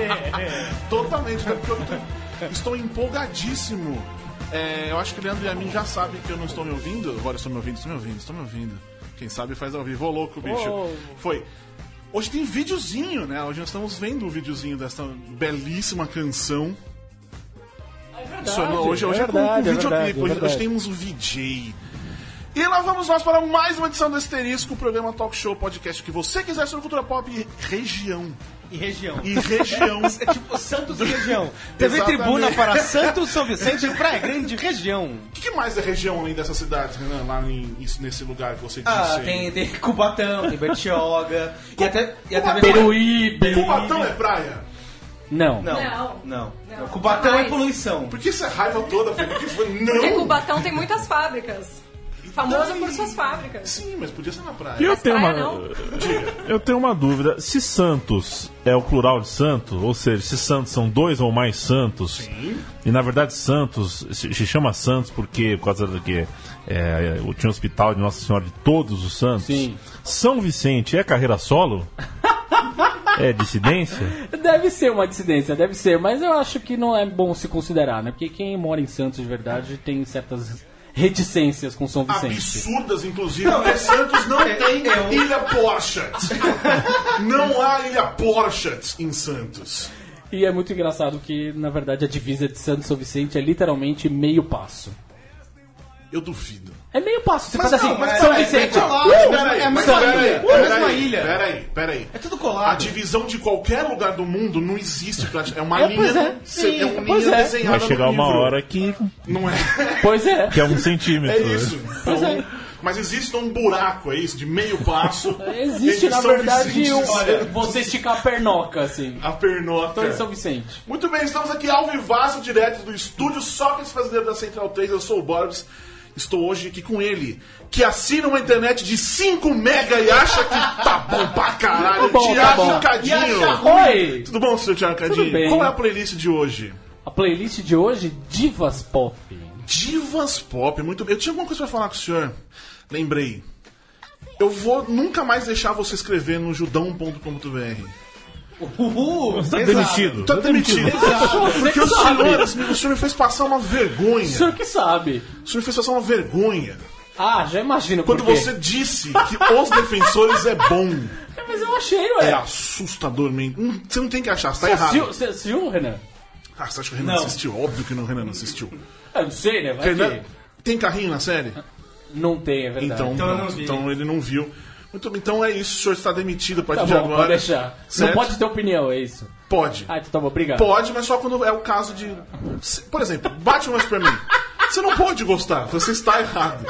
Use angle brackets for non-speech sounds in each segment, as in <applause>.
eu <laughs> esqueci. Totalmente, cara, porque eu estou empolgadíssimo. É, eu acho que o Leandro e a mim já sabem que eu não estou me ouvindo. Agora estou me ouvindo, estou me ouvindo, estou me ouvindo. Quem sabe faz ao vivo. Ô louco, bicho. Ô. Foi. Hoje tem videozinho, né? Hoje nós estamos vendo o videozinho dessa belíssima canção. Funcionou. Hoje, hoje é, com- com, verdade, é videoclipe. verdade, é hoje, hoje verdade. temos o VJ. E lá vamos nós para mais uma edição do Asterisco, o programa Talk Show Podcast que você quiser sobre cultura pop e região. E região. E região. <laughs> É tipo Santos e região. <laughs> TV Exatamente. Tribuna para Santos, São Vicente e Praia Grande, região. O que, que mais é região além dessas cidades, Renan, lá em- isso- nesse lugar que você disse? Ah, aí? tem, tem Cubatão, tem Bertioga. E até, e até Cubatão. Peruíbe. Cubatão é praia? Não. Não, Não. não. Não, Cubatão é poluição. Por que essa raiva toda, Felipe? Foi? Porque Não! Cubatão tem muitas fábricas. Famoso por suas fábricas. Sim, mas podia ser na praia. E eu tenho uma, praia não. eu tenho uma dúvida. Se Santos é o plural de santo, ou seja, se Santos são dois ou mais santos, e na verdade Santos se, chama Santos porque por causa do que é, o- tinha o hospital de Nossa Senhora de Todos os Santos. Sim. São Vicente é carreira solo? é dissidência? Deve ser uma dissidência, deve ser, mas eu acho que não é bom se considerar, né? Porque quem mora em Santos de verdade tem certas reticências com São Vicente. Absurdas, inclusive, porque Santos não <laughs> tem eu- ilha Porsche. não há ilha Porsche em Santos. E é muito engraçado que, na verdade, a divisa de Santos e São Vicente é literalmente meio passo. Eu duvido. É meio passo, você Mas faz não, assim, mas São Vicente. é a mesma ilha, é a peraí, mesma ilha. Peraí, peraí. É tudo A colado. divisão de qualquer lugar do mundo não existe. É uma É, linha, pois é. cê- é uma Pois linha é. desenhada Vai chegar no uma livro. hora que, Não é. Pois é. que é um centímetro. É isso. Pois Então, é. Mas existe um buraco, é isso, de meio passo. <laughs> Existe, na São verdade, Vicente um, olha, você esticar a pernoca, assim. A pernota. Tô em São Vicente. Muito bem, estamos aqui ao vivaço, direto do estúdio Sócrates Brasileiro da Central 3. Eu sou o Borbs. Estou hoje aqui com ele, que assina uma internet de 5 mega e acha que tá bom pra caralho. Tá bom, tá Tiago bom. Cadinho. Oi! Tudo bom, senhor Tiago Cadinho? bem. Qual é a playlist de hoje? A playlist de hoje, Divas Pop. Divas Pop, muito bem. Eu tinha alguma coisa pra falar com o senhor. Lembrei. Eu vou nunca mais deixar você escrever no judão.com.br. Uhul, Tá exato. demitido. Tá demitido. Porque o senhor, o senhor me fez passar uma O vergonha. senhor que sabe. O senhor me fez passar uma vergonha. Ah, já imagino Quando por quê. você disse que os defensores é bom. É, Mas eu achei, É ué. assustadormente. Hum, Você não tem que achar, você tá Você errado. assistiu, você assistiu, Renan? Ah, você acha que o Renan Não. assistiu? Óbvio que não, o Renan não assistiu. Eu não sei, né? Vai Renan, que... tem carrinho na série? Não tem, é verdade. Então, Então eu não vi. então ele não viu. Muito bem, então é isso, o senhor está demitido a Tá partir de bom, agora. pode deixar. Certo? Não pode ter opinião, é isso. Pode. Ah, então tá bom, obrigado. Pode, mas só quando é o caso de. Por exemplo, Batman Superman. Você não pode gostar, você está errado.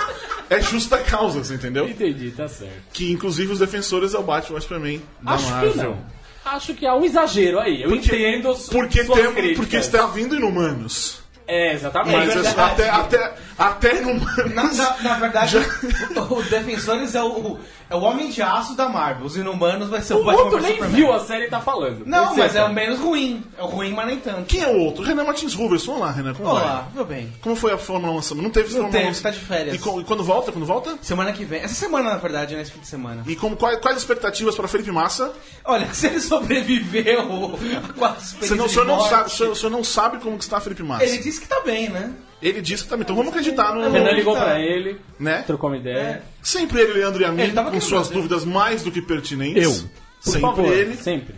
É justa causa, você entendeu? Entendi, tá certo. Que inclusive os defensores é o Batman Superman da Acho Marvel. que não. Acho que há um exagero aí. Eu Porque- entendo Porque, suas tem, críticas. porque está vindo inumanos. É, exatamente. Mas É é- até, até, até inumanos. Na, na- na verdade, o, o Defensores é o, é o Homem de Aço da Marvel. Os Inumanos vai ser o, O Batman outro nem Superman. viu a série e tá falando. Não, mas é é o menos ruim. É o ruim, mas nem tanto. Quem é o outro? Renan Martins Ruverson. Olá, Renan, como vai? Olá, meu bem. Como foi a Fórmula 1 semana? Não teve Não Fórmula teve, 1. você tá de férias. E, co- e quando volta? Quando volta? Semana que vem. Essa semana, na verdade, né? Esse fim de semana. E como, quais, quais as expectativas para Felipe Massa? Olha, <laughs> se ele sobreviveu a quatro Você não, o, experiências senhor de não morte, sabe, o, senhor, o senhor não sabe como que está Felipe Massa. Ele disse que tá bem, né? Ele disse que tá bem. Então vamos acreditar no. O Renan ligou Tá. pra ele, Né? trocou uma ideia. Sempre ele, Leandro e a mim, Ele tava com querendo suas fazer. dúvidas mais do que pertinentes. Eu. Por Sempre favor, ele. sempre.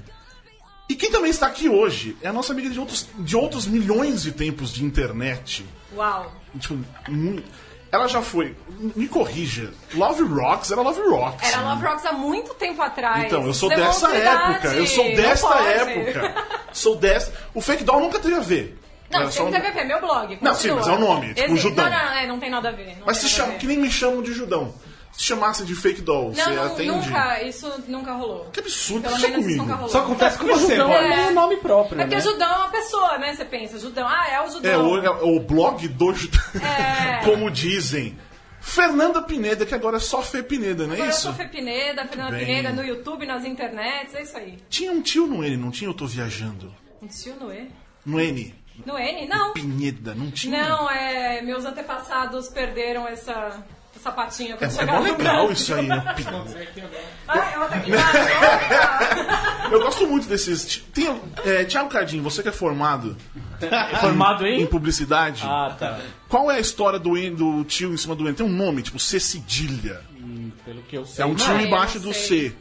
E quem também está aqui hoje é a nossa amiga de outros, de outros milhões de tempos de internet. Uau. Tipo, mu- ela já foi. Me corrija. Love Rocks era Love Rocks. Era Love Rocks há muito tempo atrás. Então, eu sou é dessa época. Eu sou Não desta pode. época. Sou dessa. O Fake Doll nunca teve a ver. Não, Era só- a ver, meu blog. Não, sim, continua. mas é o nome, tipo, Exi- Judão. Não, não, é, não tem nada a ver. não Mas se chama, ver. que nem me chamam de Judão. Se chamasse de Fake Doll, Não, você não, atende? nunca, isso nunca rolou. Que absurdo, Pelo isso é menos isso comigo. nunca rolou. Só acontece com Porque você, Judão Bob. é meio nome próprio, É porque né? Judão é uma pessoa, né? Você pensa, Judão, ah, é o Judão. É o, é o blog do Judão. É. <laughs> Como dizem. Fernanda Pineda, que agora é só Fê Pineda, não é Agora eu isso? sou Fê Pineda, Fernanda Bem. Pineda, no YouTube, nas internets, é isso aí. Tinha um tio no N, não tinha? Eu tô viajando. Um tio no E? No N. No N? Não. Pineda, não tinha? Não, é. Meus antepassados perderam essa. Essa patinha É, quando é chegaram mó legal isso aí, né? Ah, ela tá embaixo. <laughs> Eu gosto muito desses. Tem, é, Tiago Cardinho, você que é formado Formado em em? publicidade, Ah, tá. qual é a história do, N, do tio em cima do N? Tem um nome, tipo C cedilha. Pelo que eu sei. É um tio eu embaixo do sei. C.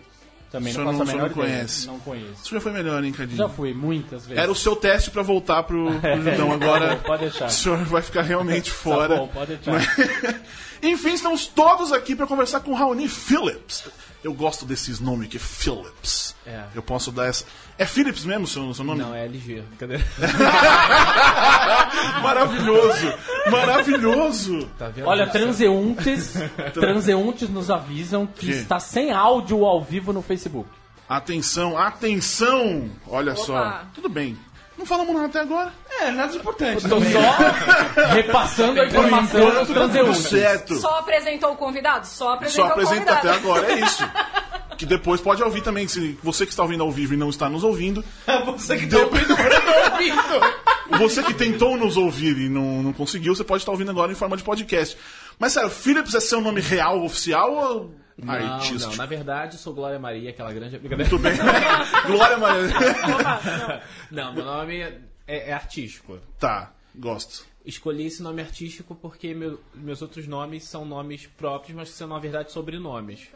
Também O não não- o senhor menor não conhece. Não conheço. Isso já foi melhor, hein, Cardinho? Já fui, muitas vezes. Era o seu teste pra voltar pro, pro <laughs> Judão. Agora Pode deixar. o senhor vai ficar realmente Tá fora. bom, pode deixar. <laughs> Enfim, estamos todos aqui para conversar com Raoni Phillips. Eu gosto desses nomes aqui, Phillips. É. Eu posso dar essa. É Phillips mesmo o seu, seu nome? Não, é LG. Cadê? <laughs> Maravilhoso! Maravilhoso! Tá vendo? Olha, transeuntes, <laughs> transeuntes nos avisam que Que? está sem áudio ao vivo no Facebook. Atenção, atenção! Olha só. Opa. Tudo bem. Não falamos nada até agora. É, nada de importante. Tô também. só repassando a informação dos Tudo transeuntes. certo. Só apresentou o convidado? Só apresentou Só apresenta o até convidado. agora, é isso. <laughs> Que depois pode ouvir também. Se você que está ouvindo ao vivo e não está nos ouvindo, Você que tá ouvindo, eu tô ouvindo. <laughs> Você que tentou nos ouvir e não, não conseguiu, você pode estar ouvindo agora em forma de podcast. Mas sério, Philips é seu nome real, oficial ou Não, artístico? não, na verdade sou Glória Maria, aquela grande brincadeira. Muito bem. <laughs> Glória Maria. <laughs> Não, meu nome é, é artístico. tá, gosto. Escolhi esse nome artístico porque meu- meus outros nomes são nomes próprios, mas que são na verdade sobrenomes.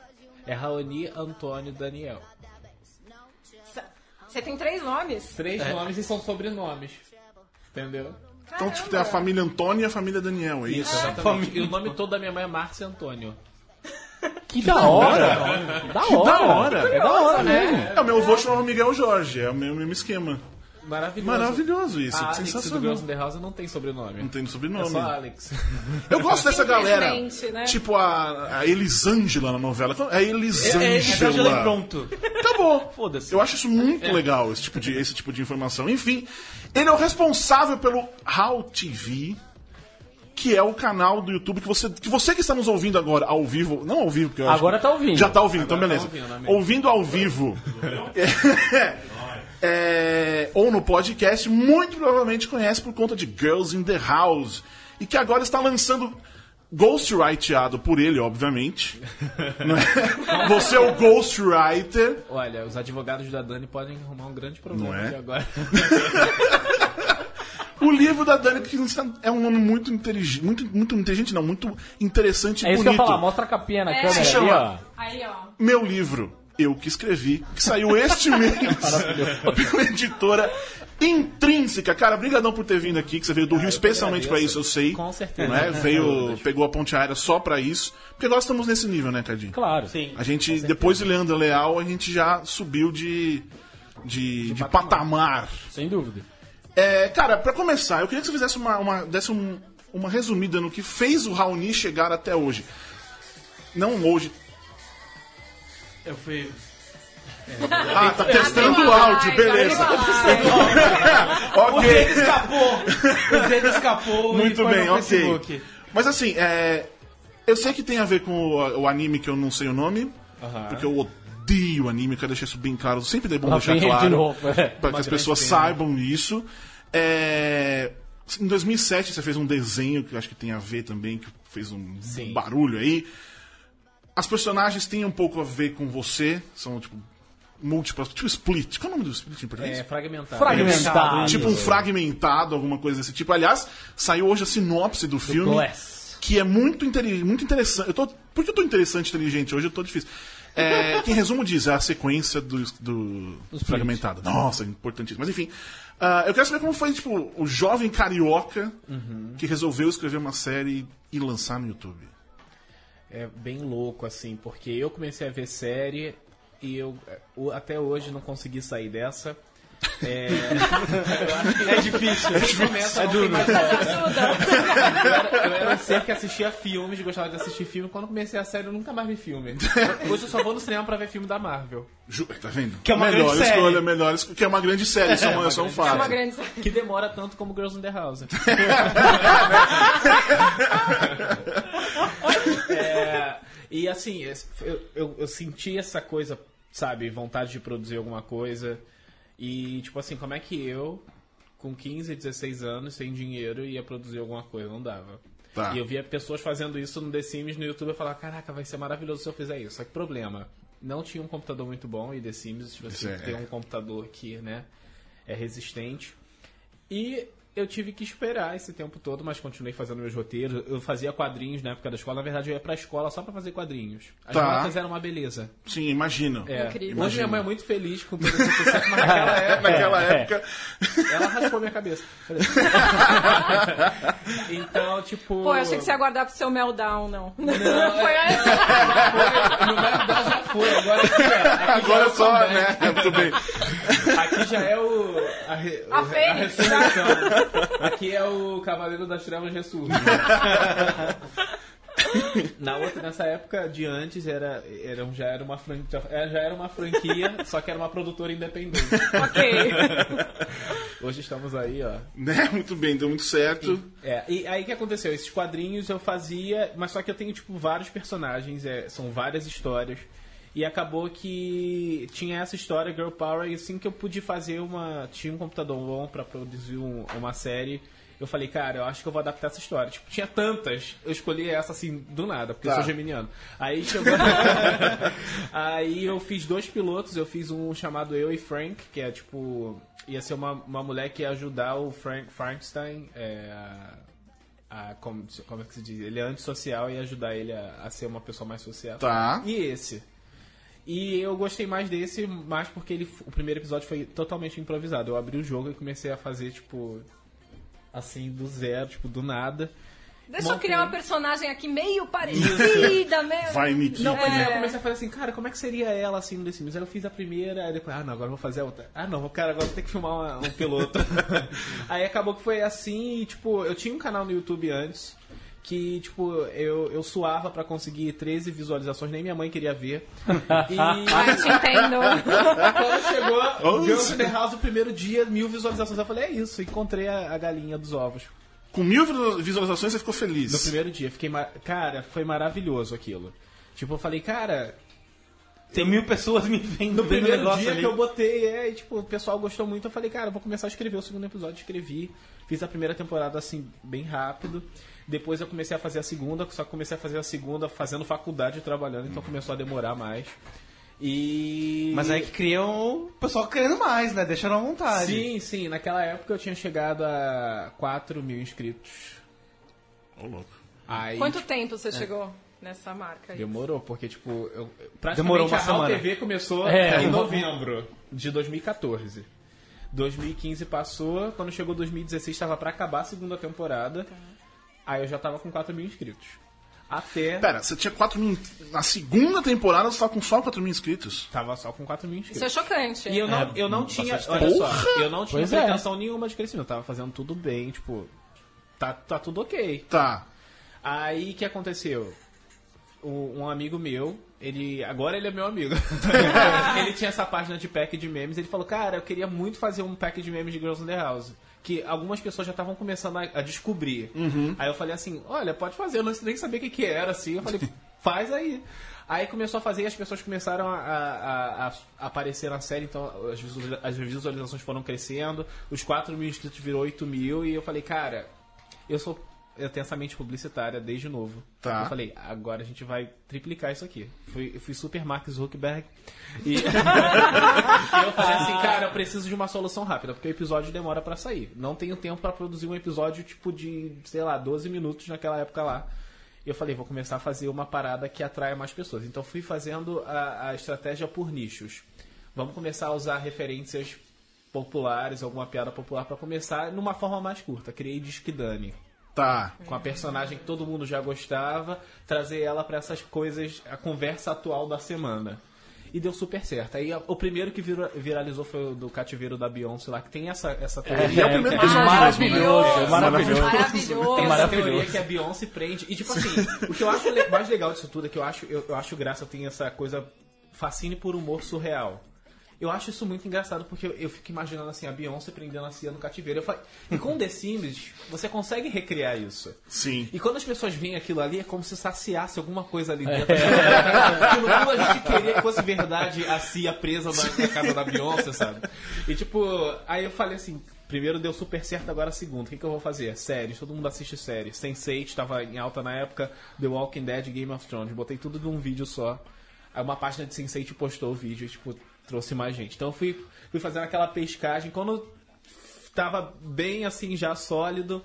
É Raoni Antônio Daniel. Você tem três nomes? Três nomes e são sobrenomes. Entendeu? Então, tipo, tem a família Antônio e a família Daniel, é isso? Exatamente. E o nome todo da minha mãe é Márcia Antônio. Que da hora! Da hora! Da hora! É da hora mesmo. É, o meu avô chamava Miguel Jorge, é o mesmo, mesmo esquema. Maravilhoso. Maravilhoso isso, A que Alex do sensacional. Girls in the House não tem sobrenome. Não tem É sobrenome. só Alex. <laughs> Eu gosto dessa galera. Simplesmente, né? Tipo a, a Elisângela na novela. É É, Elisângela. é, é, pronto. Acabou. Foda-se. Eu acho isso muito legal, esse tipo, de, esse tipo de informação. Enfim, ele é o responsável pelo How TV, que é o canal do YouTube que você que, você que está nos ouvindo agora ao vivo, não ao vivo, porque eu Agora que- tá ouvindo. Já tá ouvindo, então Agora beleza. tá ouvindo, amém. ouvindo ao vivo. <laughs> é, ou no podcast, muito provavelmente conhece por conta de Girls in the House. E que agora está lançando ghostwriteado por ele, obviamente. <laughs> É? Você é o ghostwriter. Olha, os advogados da Dani podem arrumar um grande problema Não é? aqui agora. <laughs> O livro da Dani que é um nome muito inteligente, muito, muito inteligente, não, muito interessante e É isso que eu bonito. ia falar, mostra a capinha na É. câmera Se chama-. Aí, ó. Meu livro, eu que escrevi, que saiu este mês <laughs> pela editora Intrínseca. Cara, brigadão por ter vindo aqui, que você veio do Rio especialmente pra isso, eu sei. Com certeza. Não é? <laughs> Veio, pegou a ponte aérea só pra isso. Porque nós estamos nesse nível, né, Cardinho? Claro. Sim. A gente, depois de Leandro Leal, a gente já subiu de, de, de patamar. Sem dúvida. É, cara, pra começar, eu queria que você fizesse uma, uma, desse um- uma resumida no que fez o Raoni chegar até hoje. Não hoje. Eu fui. Ah, tá testando o áudio, beleza. <laughs> O dedo escapou! O dedo escapou Muito e foi bem, no ok. Facebook. Mas assim, é, eu sei que tem a ver com o, o anime que eu não sei o nome, porque eu odeio anime, eu quero deixar isso bem claro. Sempre é bom Lá deixar claro. de novo. é. Para que as pessoas pena. saibam isso. É, em 2007 você fez um desenho que eu acho que tem a ver também, que fez um Sim. barulho aí. As personagens têm um pouco a ver com você, são tipo múltiplas, tipo split. Qual é o nome do split em português? É fragmentado. Fragmentado. Tipo um fragmentado, alguma coisa desse tipo. Aliás, saiu hoje a sinopse do filme, Glass. que é muito, muito interessante. Eu tô, por que eu tô interessante e inteligente hoje? Eu tô difícil. É, que em resumo diz, é a sequência do, do fragmentado. Nossa, importantíssimo. Mas enfim, ah, eu quero saber como foi tipo, o jovem carioca que resolveu escrever uma série e lançar no YouTube. É bem louco, assim, porque eu comecei a ver série e eu o- até hoje não consegui sair dessa. É, <laughs> É difícil. Nesse momento, é duro. Eu era, eu era um ser que assistia filmes, gostava de assistir filme. Quando comecei a série, eu nunca mais vi filme. <laughs> Hoje eu só vou no cinema pra ver filme da Marvel. Ju- tá vendo? Que é uma melhor grande série. escolha, melhor escolha, que é uma grande série, isso é, um- isso é um É fato. uma grande... Que demora tanto como Girls in the House. <laughs> É, e assim, eu, eu, eu senti essa coisa, sabe, vontade de produzir alguma coisa. E tipo assim, como é que eu, com 15, 16 anos, sem dinheiro, ia produzir alguma coisa? Não dava. Tá. E eu via pessoas fazendo isso no The Sims no YouTube e falava, caraca, vai ser maravilhoso se eu fizer isso. Só que problema, não tinha um computador muito bom e The Sims você Isso é- tem um computador que, né, é resistente. E eu tive que esperar esse tempo todo, mas continuei fazendo meus roteiros. Eu fazia quadrinhos na época da escola. Na verdade, eu ia pra escola só pra fazer quadrinhos. As Tá. notas eram uma beleza. Sim, imagino. É. Incrível. Hoje minha mãe é muito feliz com todo esse sucesso, mas naquela <laughs> época Naquela É. época. ela raspou minha cabeça. <laughs> então, tipo. Pô, eu achei que você ia guardar pro seu meltdown, não. Não, <laughs> Foi é- essa. No verdade já foi, agora aqui, aqui Agora já é só, comeback. né? Muito bem. Aqui já é o. A, re- A Fênix, ressurreição. Aqui é o Cavaleiro das Trevas ressurge. <laughs> <laughs> Na outra, nessa época de antes, era, era, já, era uma franquia, já era uma franquia, só que era uma produtora independente. ok. <laughs> Hoje estamos aí, ó. Né? Muito bem, deu muito certo. É, e aí o que aconteceu? Esses quadrinhos eu fazia, mas só que eu tenho, tipo, vários personagens, é, são várias histórias. E acabou que tinha essa história, Girl Power, e assim que eu pude fazer uma. Tinha um computador bom pra produzir um- uma série. Eu falei, cara, eu acho que eu vou adaptar essa história. Tipo, tinha tantas, eu escolhi essa assim, do nada, porque eu Tá. sou geminiano. Aí chegou. <laughs> Aí eu fiz dois pilotos, eu fiz um chamado Eu e Frank, que é tipo. Ia ser uma, uma mulher que ia ajudar o Frank Frankenstein é, a, a- como, como é que se diz? Ele é antissocial e ia ajudar ele a, a ser uma pessoa mais social. Tá. E esse? E eu gostei mais desse, mais porque ele, o primeiro episódio foi totalmente improvisado. Eu abri o jogo e comecei a fazer, tipo, assim, do zero, tipo, do nada. Deixa eu criar uma personagem aqui meio parecida, meio... Vai, Niki. Não, pois é, eu É. comecei a fazer assim, cara, como é que seria ela assim no The Sims? Aí eu fiz a primeira, aí depois, ah não, agora eu vou fazer a outra. Ah não, cara, agora eu vou ter que filmar uma- um piloto. <laughs> aí acabou que foi assim, e, tipo, eu tinha um canal no YouTube antes, que, tipo, eu, eu suava pra conseguir 13 visualizações, nem minha mãe queria ver. <laughs> E Ah, eu te entendo. quando chegou Girls in the House o primeiro dia, mil visualizações, eu falei, é isso, encontrei a, a galinha dos ovos. Com mil visualizações você ficou feliz. No primeiro dia, fiquei. ma- Cara, foi maravilhoso aquilo. Tipo, eu falei, cara, Tem mil pessoas me vendo No primeiro negócio dia ali. que eu botei, é, e, tipo, o pessoal gostou muito, eu falei, cara, eu vou começar a escrever o segundo episódio, escrevi. Fiz a primeira temporada, assim, bem rápido. Depois eu comecei a fazer a segunda, só que comecei a fazer a segunda fazendo faculdade e trabalhando, então começou a demorar mais. E... Mas aí que criam o pessoal querendo mais, né? Deixaram à vontade. Sim, sim, naquela época eu tinha chegado a 4 mil inscritos. Ô, louco. Aí, Quanto tempo você chegou nessa marca aí? Demorou, porque, tipo, eu, praticamente Demorou uma a Real semana. TV começou É. em <laughs> novembro de 2014. 2015 passou, quando chegou 2016 estava pra acabar a segunda temporada. Aí eu já tava com 4 mil inscritos. Até. Pera, você tinha 4 mil. Na segunda temporada você tava com só 4 mil inscritos. Tava só com 4 mil inscritos. Isso é chocante. E eu não, É, eu não tinha. Olha só, eu não tinha Pois é. pretensão nenhuma de crescimento. Eu tava fazendo tudo bem, tipo. Tá, tá tudo ok. Tá. Aí o que aconteceu? O- um amigo meu, ele. Agora ele é meu amigo. <laughs> ele tinha essa página de pack de memes. Ele falou, cara, eu queria muito fazer um pack de memes de Girls in the House. Que algumas pessoas já estavam começando a, a descobrir. Aí eu falei assim, olha, pode fazer, eu não, nem sabia o que, que era, assim. Eu falei, <laughs> faz aí. Aí começou a fazer e as pessoas começaram a, a- a- aparecer na série, então as visualizações foram crescendo, os 4 mil inscritos virou 8 mil, e eu falei, cara, eu sou. Eu tenho essa mente publicitária desde novo. Tá. Eu falei, agora a gente vai triplicar isso aqui. Fui, eu fui super Mark Zuckerberg. E, <laughs> e eu falei assim, cara, eu preciso de uma solução rápida, porque o episódio demora pra sair. Não tenho tempo pra produzir um episódio tipo de, sei lá, 12 minutos naquela época lá. E eu falei, vou começar a fazer uma parada que atraia mais pessoas. Então fui fazendo a, a estratégia por nichos. Vamos começar a usar referências populares, alguma piada popular pra começar numa forma mais curta. Criei Disque Dani Com a personagem que todo mundo já gostava, trazer ela pra essas coisas, a conversa atual da semana. E deu super certo. Aí o primeiro que vira- viralizou foi o do cativeiro da Beyoncé lá, que tem essa, essa teoria. é o primeiro é episódio maravilhoso, é Maravilhoso. maravilhoso. Maravilhoso. Tem essa maravilhoso. teoria que a Beyoncé prende. E tipo assim, o que eu acho mais legal disso tudo é que eu acho, eu, eu acho graça, tem essa coisa fascine por humor surreal. Eu acho isso muito engraçado porque eu, eu fico imaginando assim, a Beyoncé prendendo a Cia no cativeiro. Eu falei, e com The Sims, você consegue recriar isso. Sim. E quando as pessoas veem aquilo ali, é como se saciasse alguma coisa ali dentro. Porque no fundo a gente queria que fosse verdade a Cia presa na, na casa da Beyoncé, sabe? E tipo, aí eu falei assim. Primeiro deu super certo, agora segundo. O que, que eu vou fazer? Séries, todo mundo assiste séries. Sense8 estava em alta na época, The Walking Dead, Game of Thrones. Botei tudo num vídeo só. Aí uma página de Sense8 postou o vídeo tipo, trouxe mais gente. Então eu fui, fui fazendo aquela pescagem. Quando tava bem assim, já sólido,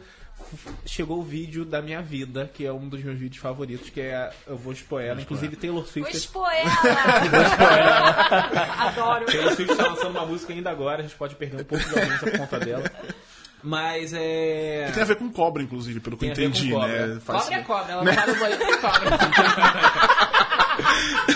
chegou o vídeo da minha vida, que é um dos meus vídeos favoritos, que é Eu Vou Expor Ela. Inclusive Taylor Vou Swift. expor <laughs> ela! Adoro. Taylor Swift tá lançando uma música ainda agora, a gente pode perder um pouco de audiência por conta dela. Mas é. Tem a ver com cobra, inclusive, pelo que eu entendi, cobra. né? Faz- Cobra é cobra, ela não vai no banheiro com cobra. <laughs>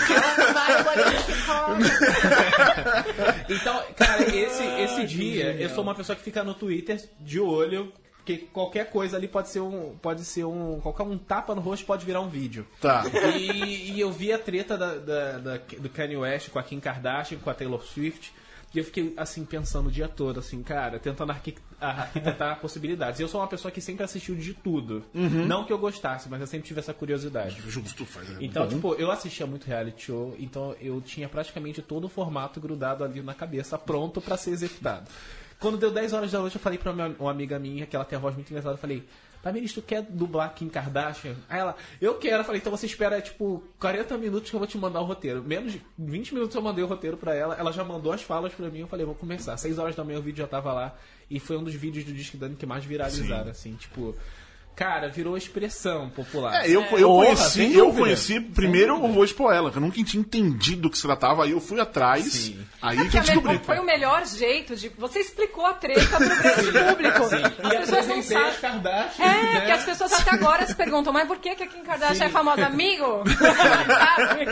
ela não vai no banheiro com cobra. <laughs> Então, cara, esse, esse dia, eu sou uma pessoa que fica no Twitter de olho, que qualquer coisa ali pode ser um. Pode ser um. Qualquer um tapa no rosto pode virar um vídeo. Tá. E, e eu vi a treta da, da- da- do Kanye West com a Kim Kardashian, com a Taylor Swift. E eu fiquei, assim, pensando o dia todo, assim, cara, tentando arqui- arquitetar <laughs> possibilidades. E eu sou uma pessoa que sempre assistiu de tudo. Não que eu gostasse, mas eu sempre tive essa curiosidade. Justo, faz. é Então, bom. tipo, eu assistia muito reality show, então eu tinha praticamente todo o formato grudado ali na cabeça, pronto pra ser executado. Quando deu 10 horas da noite, eu falei pra uma, uma amiga minha, que ela tem a voz muito engraçada, eu falei, Tamiris, tu quer dublar Kim Kardashian? Aí ela, eu quero. Eu falei, então você espera, tipo, 40 minutos que eu vou te mandar o roteiro. Menos de 20 minutos eu mandei o roteiro pra ela, ela já mandou as falas pra mim, eu falei, vou começar. 6 horas da manhã o vídeo já tava lá, e foi um dos vídeos do Disque Dani que mais viralizaram, assim, tipo... Cara, virou expressão popular. É, eu, eu Porra, conheci, sem eu conheci primeiro o Vou Expor Ela, que eu nunca tinha entendido do que se tratava, aí eu fui atrás, Sim. aí que eu descobri. foi o melhor jeito de. Você explicou a treta pro grande <laughs> público. Sim. As E pessoas não apresentei as sabem. Kardashian, É, né? porque as pessoas até agora se perguntam, mas por que, que a Kim Kardashian Sim. é famosa? Amigo? <laughs> Sabe?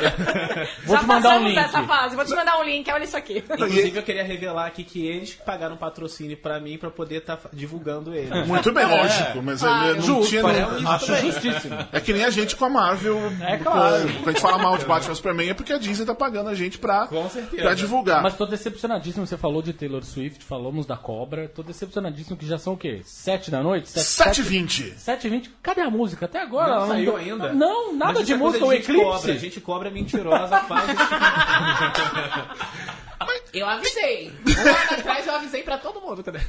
Vou Já te mandar um passamos link. dessa fase. Vou te mandar um link, olha isso aqui. Inclusive, eu queria revelar aqui que eles que pagaram patrocínio pra mim pra poder estar divulgando ele. Muito bem, lógico, mas Claro. ele não Justo, é, acho justíssimo. É que nem a gente com a Marvel. É claro. Quando a gente fala mal de Batman e Superman é porque a Disney tá pagando a gente pra, pra divulgar. Mas tô decepcionadíssimo, você falou de Taylor Swift, falamos da cobra, tô decepcionadíssimo que já são o quê? Sete da noite? Sete- 7h20. 7h20, cadê a música? Até agora Não ela saiu ainda? Não, nada Mas de é música, o gente Eclipse. Cobra. A gente cobra mentirosa, faz <laughs> tipo Eu avisei. <laughs> Um ano atrás eu avisei pra todo mundo. Cadê?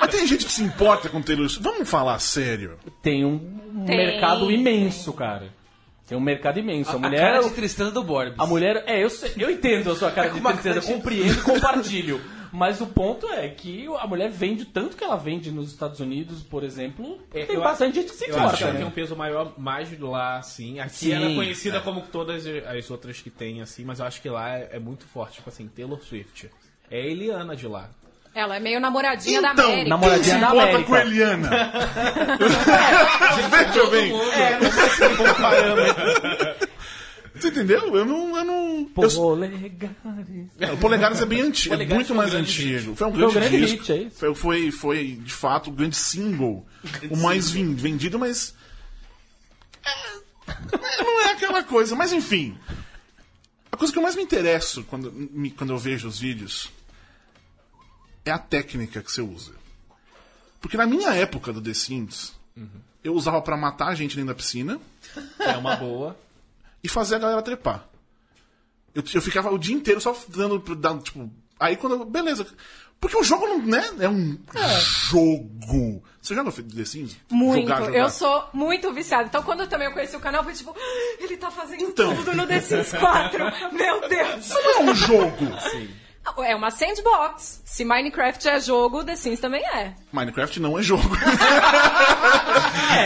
Mas tem gente que se importa com Taylor Swift. Vamos falar sério. Tem um Tem. mercado imenso, cara. Tem um mercado imenso. A, A mulher. cara de tristeza do Borbs. A mulher. É, eu, eu entendo a sua cara de uma tristeza, cara de- compreendo e compartilho. Mas o ponto é que a mulher vende tanto que ela vende nos Estados Unidos, por exemplo, É, tem eu bastante gente que se Eu acho que importa. ela né? tem um peso maior mais lá, assim. Aqui Sim, ela é conhecida como todas as outras que tem, assim, mas eu acho que lá é, é muito forte. Tipo assim, Taylor Swift. É a Eliana de lá. Ela é meio namoradinha da Então, América. quem Namoradinha se da importa América. com Eliana? <laughs> Veja bem. É, não vai ser um bom parâmetro. <laughs> Você entendeu? Eu não. Eu, Polegares. o Polegares é bem antigo, é muito um mais grande antigo. Foi um Foi um grande, grande disco. hit, é isso? Foi, foi, foi, de fato, o grande single. o mais vin- vendido, mas. é, não é aquela coisa. Mas enfim. A coisa que eu mais me interesso quando, me- quando eu vejo os vídeos é a técnica que você usa. Porque na minha época do The Sims, eu usava pra matar a gente dentro da piscina É uma boa. e fazer a galera trepar. Eu, eu ficava o dia inteiro só dando, dando tipo. Aí quando. eu- Beleza. Porque o jogo não né, é um jogo. Você joga The Sims? Muito. Jogar, jogar. Eu sou muito viciada. Então, quando também eu conheci o canal, foi tipo, "Ah, ele tá fazendo Então. tudo no The Sims 4. <laughs> Meu Deus. Não é um jogo. É uma sandbox. Se Minecraft é jogo, The Sims também é. Minecraft não é jogo. <laughs>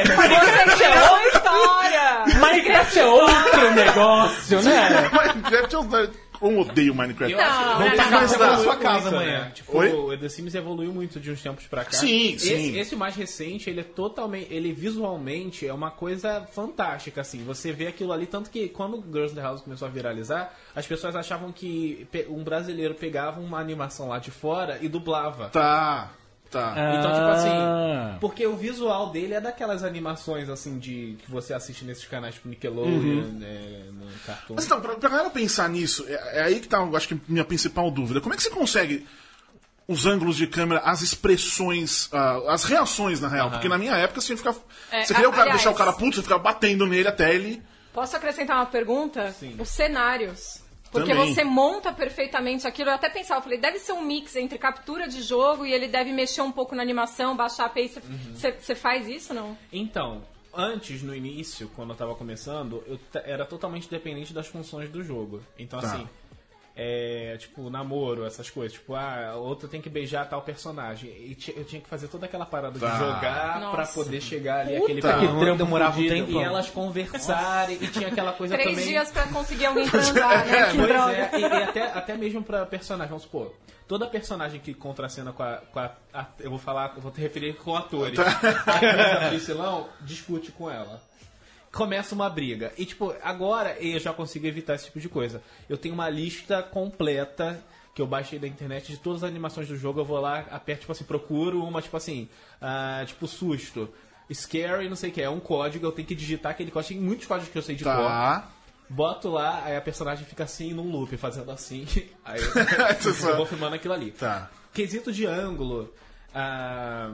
Você criou a história. Minecraft é outro <laughs> negócio, né? Minecraft eu, eu Minecraft. Que Não, o The não, não, evoluiu não. sua casa muito, amanhã. né? Tipo, Oi? o The Sims evoluiu muito de uns tempos pra cá. Sim, esse, sim. Esse mais recente, ele é totalmente. Ele visualmente é uma coisa fantástica, assim. Você vê aquilo ali, tanto que quando Girls in the House começou a viralizar, as pessoas achavam que um brasileiro pegava uma animação lá de fora e dublava. Tá, tá. Então, tipo Ah. assim, porque o visual dele é daquelas animações, assim, de que você assiste nesses canais tipo Nickelodeon, né, no Cartoon. Mas então, pra, pra galera pensar nisso, é, é aí que tá, eu acho que, minha principal dúvida. Como é que você consegue os ângulos de câmera, as expressões, ah, as reações, na real? Porque na minha época, você ficava. É, você queria o cara, aliás- deixar o cara puto, você ficava batendo nele até ele. Posso acrescentar uma pergunta? Os cenários. Porque Também. você monta perfeitamente aquilo. Eu até pensava, eu falei, deve ser um mix entre captura de jogo e ele deve mexer um pouco na animação, baixar a pace. Você você faz isso, não? Então, antes, no início, quando eu tava começando, eu era totalmente dependente das funções do jogo. Então, Tá. assim, é, tipo, namoro, essas coisas. Tipo, ah, a outra tem que beijar tal personagem. E eu tinha que fazer toda aquela parada Tá. de jogar Nossa. pra poder chegar ali, Puta. aquele Que demorava um tempão. E elas conversarem, e tinha aquela coisa Três também... dias pra conseguir alguém transar, <laughs> né? Que Pois droga. é, e, e até, até mesmo pra personagem, vamos supor. Toda personagem que contracena com a. Com a, a- eu vou falar, eu vou te referir com atores. A atriz da Priscilão discute com ela. Começa uma briga. E tipo, agora eu já consigo evitar esse tipo de coisa. Eu tenho uma lista completa que eu baixei da internet de todas as animações do jogo. Eu vou lá, aperto, tipo assim, procuro uma, tipo assim, ah, tipo susto. Scary, não sei o que, é um código, eu tenho que digitar aquele código. Tem muitos códigos que eu sei de cor. Tá. Boto lá, aí a personagem fica assim num loop, fazendo assim. Aí eu, <laughs> só- eu vou filmando aquilo ali. Tá. Quesito de ângulo. ah,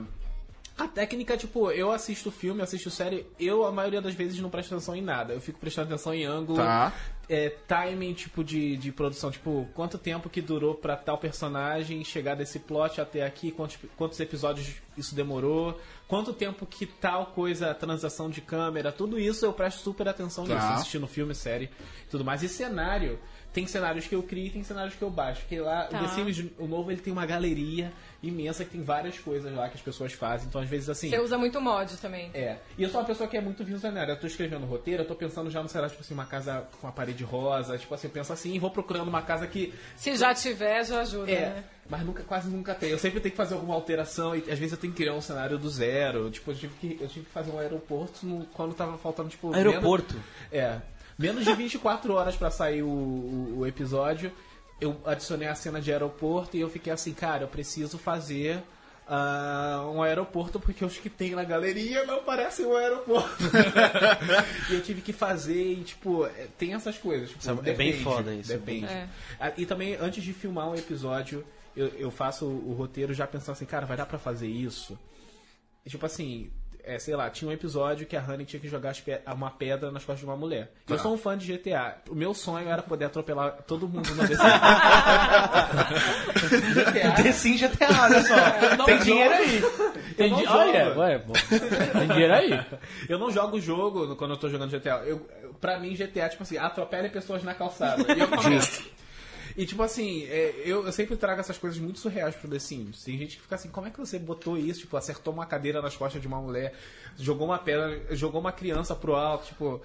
a técnica, tipo, eu assisto filme, assisto série, eu a maioria das vezes não presto atenção em nada. Eu fico prestando atenção em ângulo, Tá. é, timing, tipo, de, de produção. Tipo, quanto tempo que durou pra tal personagem chegar desse plot até aqui, quantos, quantos episódios isso demorou, quanto tempo que tal coisa, transação de câmera, tudo isso eu presto super atenção Tá. nisso, assistindo filme, série e tudo mais. E cenário, tem cenários que eu crio e tem cenários que eu baixo. Porque lá, Tá. o The Sims, o novo, ele tem uma galeria imensa que tem várias coisas lá que as pessoas fazem. Então, às vezes, assim... Você usa muito mod também. É. E eu sou uma pessoa que é muito visionária. Eu tô escrevendo roteiro, eu tô pensando já no cenário, tipo assim, uma casa com uma parede rosa. Tipo assim, eu penso assim, e vou procurando uma casa que. Se já tiver, já ajuda, É. né? Mas nunca, quase nunca tem. Eu sempre tenho que fazer alguma alteração e às vezes eu tenho que criar um cenário do zero. Tipo, eu tive que, eu tive que fazer um aeroporto no- quando tava faltando, tipo. Aeroporto? Menos, é. Menos de 24 horas pra sair o, o- o episódio. Eu adicionei a cena de aeroporto e eu fiquei assim, cara, eu preciso fazer. ah, um aeroporto porque os que tem na galeria não parecem um aeroporto. <laughs> e eu tive que fazer e, tipo, é, tem essas coisas. Tipo, é bem foda isso. Depende. É. Ah, E também, antes de filmar um episódio, eu, eu faço o, o roteiro já pensando assim, cara, vai dar pra fazer isso? E, tipo assim, é, sei lá, tinha um episódio que a Honey tinha que jogar uma pedra nas costas de uma mulher. Eu Tá. sou um fã de GTA. O meu sonho era poder atropelar todo mundo no DC. GTA. The GTA, olha só. não Tem jogo. dinheiro aí. Eu jogo. Ah, é, ué, bom. Tem dinheiro aí. Eu não jogo o jogo quando eu tô jogando GTA. Eu, eu- pra mim, GTA é tipo assim, atropele pessoas na calçada. E eu começo. E tipo assim, é, eu, eu sempre trago essas coisas muito surreais pro The Sims. Tem gente que fica assim, como é que você botou isso? Tipo, acertou uma cadeira nas costas de uma mulher, jogou uma pedra, jogou uma criança pro alto, tipo.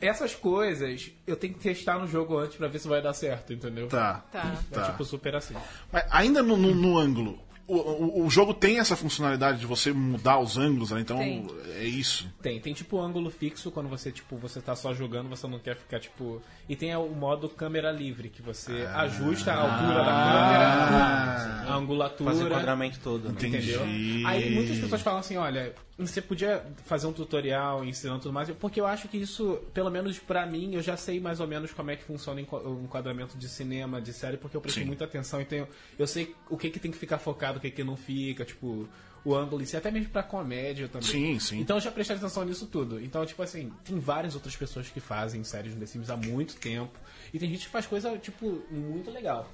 Essas coisas eu tenho que testar no jogo antes pra ver se vai dar certo, entendeu? Tá. Tá. É Tá. tipo super assim. Mas ainda no, no- no ângulo, o, o, o jogo tem essa funcionalidade de você mudar os ângulos, né? Então Tem. é isso. Tem, tem tipo ângulo fixo quando você tipo você tá só jogando, você não quer ficar tipo e tem o modo câmera livre que você Ah. ajusta a altura da câmera, a angulatura, Fazer o enquadramento todo. né? Entendeu? Aí muitas pessoas falam assim, olha, você podia fazer um tutorial ensinando tudo mais, porque eu acho que isso, pelo menos pra mim, eu já sei mais ou menos como é que funciona o enqua- o enquadramento de cinema, de série, porque eu prestei muita atenção e tenho, eu sei o que que tem que ficar focado, o que que não fica, tipo, o ângulo em si, até mesmo pra comédia também. Sim, sim. Então eu já prestei atenção nisso tudo. Então, tipo assim, tem várias outras pessoas que fazem séries no The Sims há muito tempo. E tem gente que faz coisa, tipo, muito legal.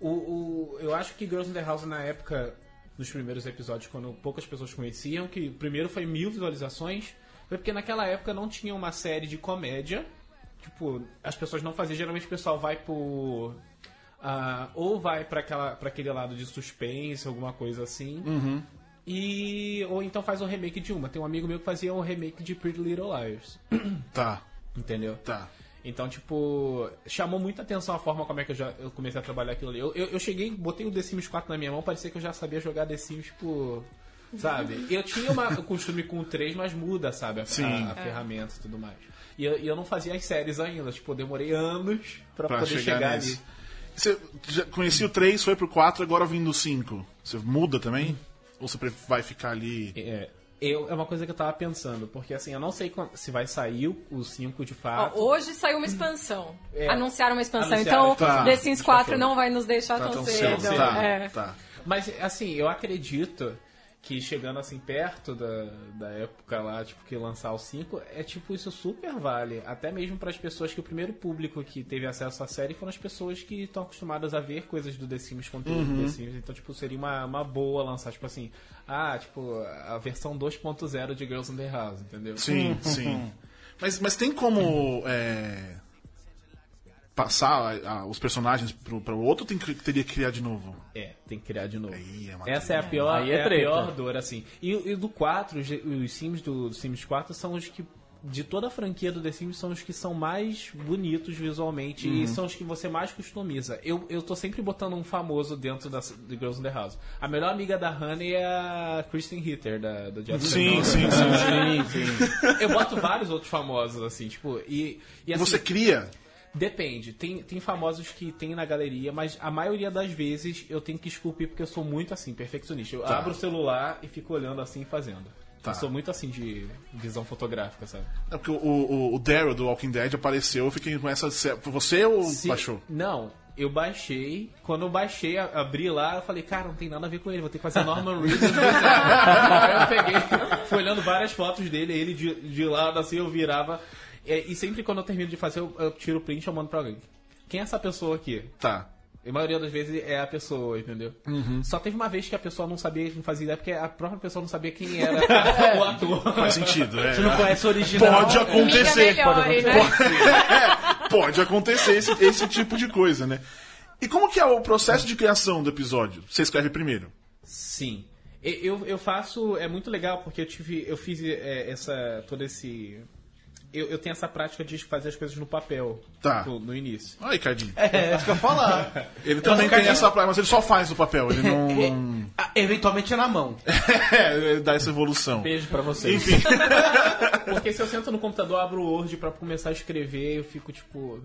O, o- eu acho que Girls in the House na época, nos primeiros episódios, quando poucas pessoas conheciam, que o primeiro foi mil visualizações, foi porque naquela época não tinha uma série de comédia. Tipo, as pessoas não faziam. Geralmente o pessoal vai por. ah, ou vai pra aquele lado de suspense, alguma coisa assim. E. Ou então faz um remake de uma. Tem um amigo meu que fazia um remake de Pretty Little Liars. Tá, Entendeu? tá. Então, tipo, chamou muita atenção a forma como é que eu, já, eu comecei a trabalhar aquilo ali. Eu, eu, eu cheguei, botei o The Sims 4 na minha mão, parecia que eu já sabia jogar The Sims, tipo. Sabe? Eu tinha uma, o costume com o 3, mas muda, sabe? A, Sim. a, a ferramenta e tudo mais. E eu, e eu não fazia as séries ainda, tipo, eu demorei anos pra, Pra poder chegar, chegar, nisso. ali. Você já conhecia o 3, foi pro 4, agora vindo o 5. Você muda também? Ou você vai ficar ali? É, eu, é uma coisa que eu tava pensando, porque assim, eu não sei quando- se vai sair o- o 5 de Ó, fato. hoje saiu uma expansão. É. Anunciaram uma expansão. Anunciaram então, expansão. The Sims 4 Tá não vai nos deixar Tá tão tão cedo. cedo. Tá, É. tá. Mas, assim, eu acredito que chegando assim perto da, da época lá, tipo, que lançar o 5, é tipo, isso super vale. Até mesmo para as pessoas que o primeiro público que teve acesso à série foram as pessoas que estão acostumadas a ver coisas do The Sims, conteúdo do The Sims. Então, tipo, seria uma, uma boa lançar, tipo assim, ah, tipo, a versão 2.0 de Girls in the House, entendeu? Sim, sim. Mas, mas tem como é, passar a- a- os personagens pro, pro outro ou tem que, teria que criar de novo? É, tem que criar de novo. Aí é Essa é a pior, Aí é é a pior dor, assim. E, e do 4, os, os Sims do, do Sims 4 são os que. De toda a franquia do The Sims, são os que são mais bonitos visualmente Uhum. e são os que você mais customiza. Eu, eu tô sempre botando um famoso dentro da, de Girls in the House. A melhor amiga da Honey é a Kristen Ritter, da, do Jeff Sim, sim, sim, sim. Eu boto vários outros famosos, assim, tipo. E, e assim, Você cria? Depende. Tem, tem famosos que tem na galeria, mas a maioria das vezes eu tenho que esculpir porque eu sou muito assim, perfeccionista. Eu Tá. abro o celular e fico olhando assim e fazendo. Tá. Eu sou muito assim de visão fotográfica, sabe? É porque o, o, o Daryl do Walking Dead apareceu, eu fiquei com essa. Você ou Se- baixou? Não, eu baixei. Quando eu baixei, a- abri lá, eu falei, cara, não tem nada a ver com ele, vou ter que fazer Norman Reedus. <laughs> Aí eu peguei, fui olhando várias fotos dele, ele de, de lado assim, eu virava. E, e sempre quando eu termino de fazer, eu, eu tiro o print e eu mando pra alguém. Quem é essa pessoa aqui? Tá. A maioria das vezes é a pessoa, entendeu? Uhum. Só teve uma vez que a pessoa não sabia, não fazia ideia, porque a própria pessoa não sabia quem era <laughs> o ator. Faz sentido, é. Você não conhece o original. Pode acontecer. Liga melhor, né? É, pode acontecer esse, esse tipo de coisa, né? E como que é o processo de criação do episódio? Você escreve primeiro? Sim. E- Eu, eu faço. É muito legal porque eu tive. Eu fiz é, essa. todo esse. Eu, eu tenho essa prática de fazer as coisas no papel. Tá. tipo, no início. Olha, Ricardinho. É, isso que eu ia falar. <laughs> Ele também tem essa praia, mas ele só faz no papel, ele não. Ah, <laughs> Eventualmente é na mão. <laughs> É, dá essa evolução. Beijo pra vocês. Enfim. Porque se eu sento no computador, abro o Word pra começar a escrever, eu fico tipo.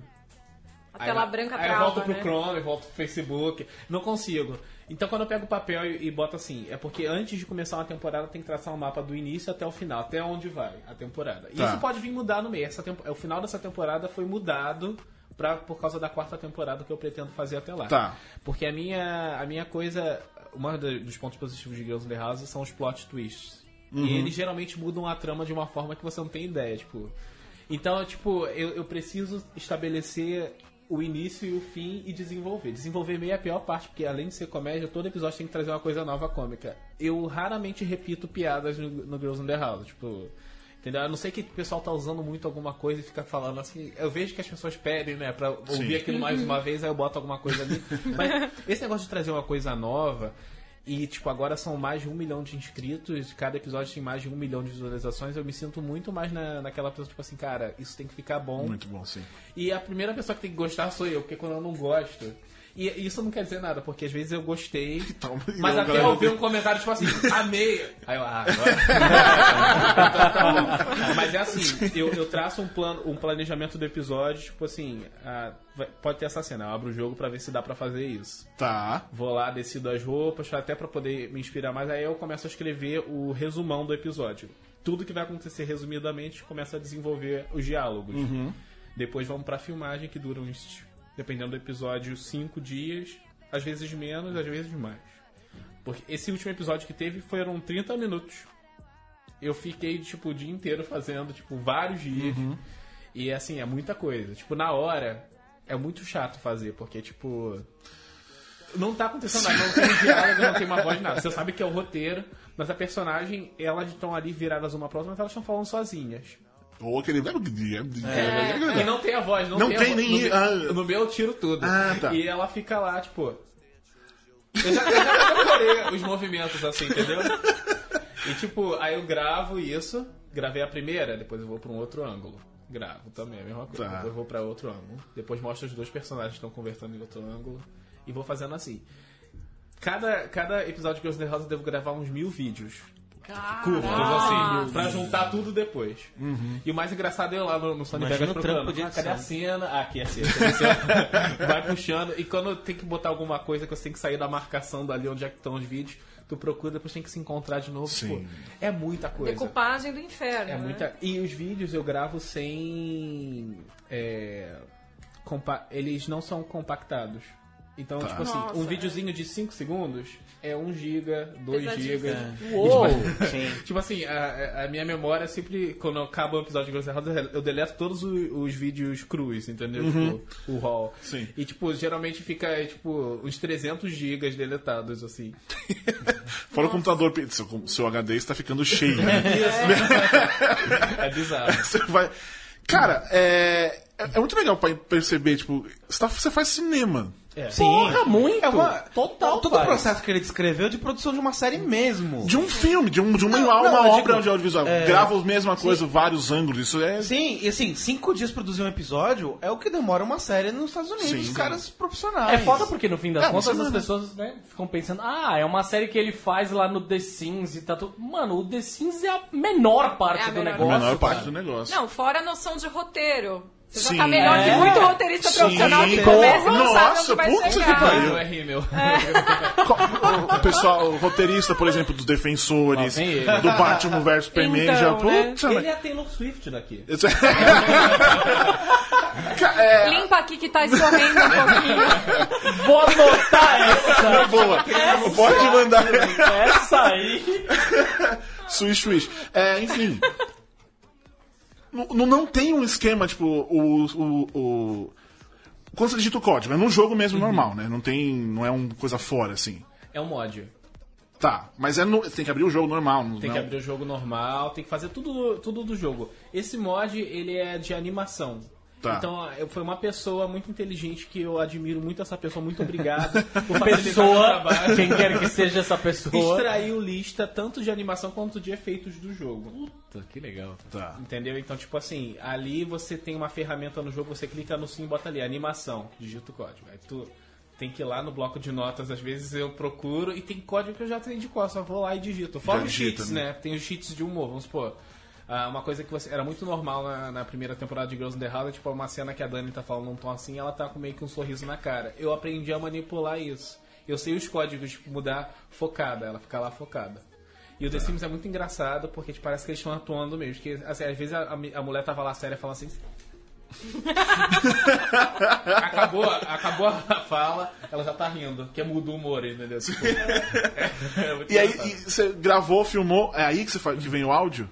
A tela Aí- branca Aí eu trava, volto pro né? Chrome, volto pro Facebook. Não consigo. Então quando eu pego o papel e, e boto assim, é porque antes de começar uma temporada tem que traçar um mapa do início até o final, até onde vai a temporada. E Tá. isso pode vir mudar no meio. Essa tempo- o final dessa temporada foi mudado pra, por causa da quarta temporada que eu pretendo fazer até lá. Tá. Porque a minha, a minha coisa, um dos pontos positivos de Girls in the House são os plot twists. E eles geralmente mudam a trama de uma forma que você não tem ideia, tipo. Então, tipo, eu, eu preciso estabelecer o início e o fim e desenvolver. Desenvolver meio é a pior parte, porque além de ser comédia, todo episódio tem que trazer uma coisa nova cômica. Eu raramente repito piadas no, no Girls in the House, tipo. Entendeu? A não sei que o pessoal tá usando muito alguma coisa e fica falando assim. Eu vejo que as pessoas pedem, né, pra ouvir Sim. aquilo mais uma vez, aí eu boto alguma coisa ali. <laughs> Mas esse negócio de trazer uma coisa nova. E, tipo, agora são mais de um milhão de inscritos, cada episódio tem mais de um milhão de visualizações. Eu me sinto muito mais na, naquela pessoa, tipo assim, cara, isso tem que ficar bom. Muito bom, sim. E a primeira pessoa que tem que gostar sou eu, porque quando eu não gosto. E isso não quer dizer nada, porque às vezes eu gostei, <laughs> Então, mas eu, até eu ver um comentário tipo assim, amei. Aí eu, ah, agora. <laughs> mas é assim, eu, eu traço um plano, um planejamento do episódio, tipo assim, ah, vai- pode ter essa cena, eu abro o jogo pra ver se dá pra fazer isso. Tá. Vou lá, decido as roupas, até pra poder me inspirar mais. Aí eu começo a escrever o resumão do episódio. Tudo que vai acontecer resumidamente começa a desenvolver os diálogos. Depois vamos pra filmagem, que dura uns, dependendo do episódio, cinco dias. Às vezes menos, às vezes mais. Porque esse último episódio que teve foram 30 minutos. Eu fiquei, tipo, o dia inteiro fazendo, tipo, vários dias. E, assim, é muita coisa. Tipo, na hora, é muito chato fazer, porque, tipo... Não tá acontecendo nada, não tem diálogo, não tem uma voz, nada. Você sabe que é o roteiro, mas a personagem, elas estão ali viradas uma pra outra, mas elas estão falando sozinhas. Ou aquele. E não tem a voz, não, Não tem, tem a nem- voz. No, ah. meu- no meu eu tiro tudo. Ah, tá. E ela fica lá, tipo. Eu já, eu já decorei os movimentos assim, entendeu? E tipo, aí eu gravo isso, gravei a primeira, depois eu vou pra um outro ângulo. Gravo também, a mesma coisa. Tá. Depois eu vou pra outro ângulo. Depois mostro os dois personagens que estão conversando em outro ângulo. E vou fazendo assim. Cada, cada episódio de Girls in the House eu devo gravar uns mil vídeos curtos, assim, pra juntar tudo depois. E o mais engraçado é eu lá no, no Sony Vegas procurando. de Ah, cadê a cena? Ah, aqui é a cena. é. Vai puxando. E quando tem que botar alguma coisa que você tem que sair da marcação dali onde é que estão os vídeos, tu procura, depois tem que se encontrar de novo. Sim. Tipo, é muita coisa. Decupagem do inferno. É né? muita. E os vídeos eu gravo sem. é, compa- Eles não são compactados. Então, tipo assim, Nossa, um é. videozinho de 5 segundos é 1 giga, 2 Pesadíssimo. gigas. Uou! Tipo <laughs> assim, a, a minha memória sempre, quando acaba o episódio de Grosso Errado, eu deleto todos os, os vídeos crus, entendeu? Tipo, o RAW. Sim. E, tipo, geralmente fica, tipo, uns 300 gigas deletados, assim. <laughs> Fora o computador, seu, seu HD está ficando cheio. né? <laughs> É bizarro. Você vai. Cara, é. É é muito legal pra perceber, tipo, você, tá- você faz cinema. Sim. Porra, muito! É uma, Total Todo o processo que ele descreveu de produção de uma série mesmo. De um filme, de, um, de uma, Não, uma não, eu obra digo, de audiovisual. é, Grava a mesma coisa, vários ângulos. Isso é. Sim, e assim, cinco dias pra produzir um episódio é o que demora uma série nos Estados Unidos, Sim, os sim. caras profissionais. É foda porque no fim das É, uma contas as pessoas né, ficam pensando, ah, é uma série que ele faz lá no The Sims e tá tudo. Mano, o The Sims é a menor parte É a do menor A negócio. menor parte cara. do negócio. Não, fora a noção de roteiro. Você já Sim. tá melhor que É. muito roteirista Sim. profissional que começa e não sabe nossa, onde vai puta que chegar. pariu. É rímel. O, o pessoal, o roteirista, por exemplo, dos Defensores, do Batman vs Superman, Então, já. né? Putz, Ele é a Taylor Swift daqui. É- <laughs> é, Limpa aqui que tá escorrendo um pouquinho. Vou anotar essa! boa. Pode mandar. essa aí! Swish, swish. É, enfim. Não, não tem um esquema, tipo, o. o, o- quando você digita o código, é num jogo mesmo normal, né? Não tem. Não é uma coisa fora, assim. É um mod. Tá, mas é no, tem que abrir o jogo normal. Não, Tem que não- abrir o jogo normal, tem que fazer tudo, tudo do jogo. Esse mod, ele é de animação. Tá. Então, eu- foi uma pessoa muito inteligente que eu admiro muito essa pessoa. Muito obrigado <laughs> por Pessoa, quem quer que seja essa pessoa. Extraiu lista tanto de animação quanto de efeitos do jogo. Puta, que legal. Tá. Entendeu? Então, tipo assim, ali você tem uma ferramenta no jogo, você clica no sim e bota ali, animação, digita o código. Aí tu tem que ir lá no bloco de notas, às vezes eu procuro e tem código que eu já tenho de cor, só vou lá e digito. Fora os cheats, né? né? Tem os cheats de humor, vamos supor. Ah, uma coisa que você- era muito normal na, na primeira temporada de Girls in the House é tipo uma cena que a Dani tá falando num tom assim ela tá com meio que um sorriso na cara. Eu aprendi a manipular isso. Eu sei os códigos, tipo, mudar focada, ela fica lá focada. E o The Sims é muito engraçado porque tipo, parece que eles estão atuando mesmo. Porque, assim, às vezes a, a- mulher tava lá séria falando assim. <laughs> acabou, acabou a fala, ela já tá rindo, que muda o humor, entendeu? Tipo, <laughs> é muito E aí, e você gravou, filmou, é aí que, você faz, que vem o áudio?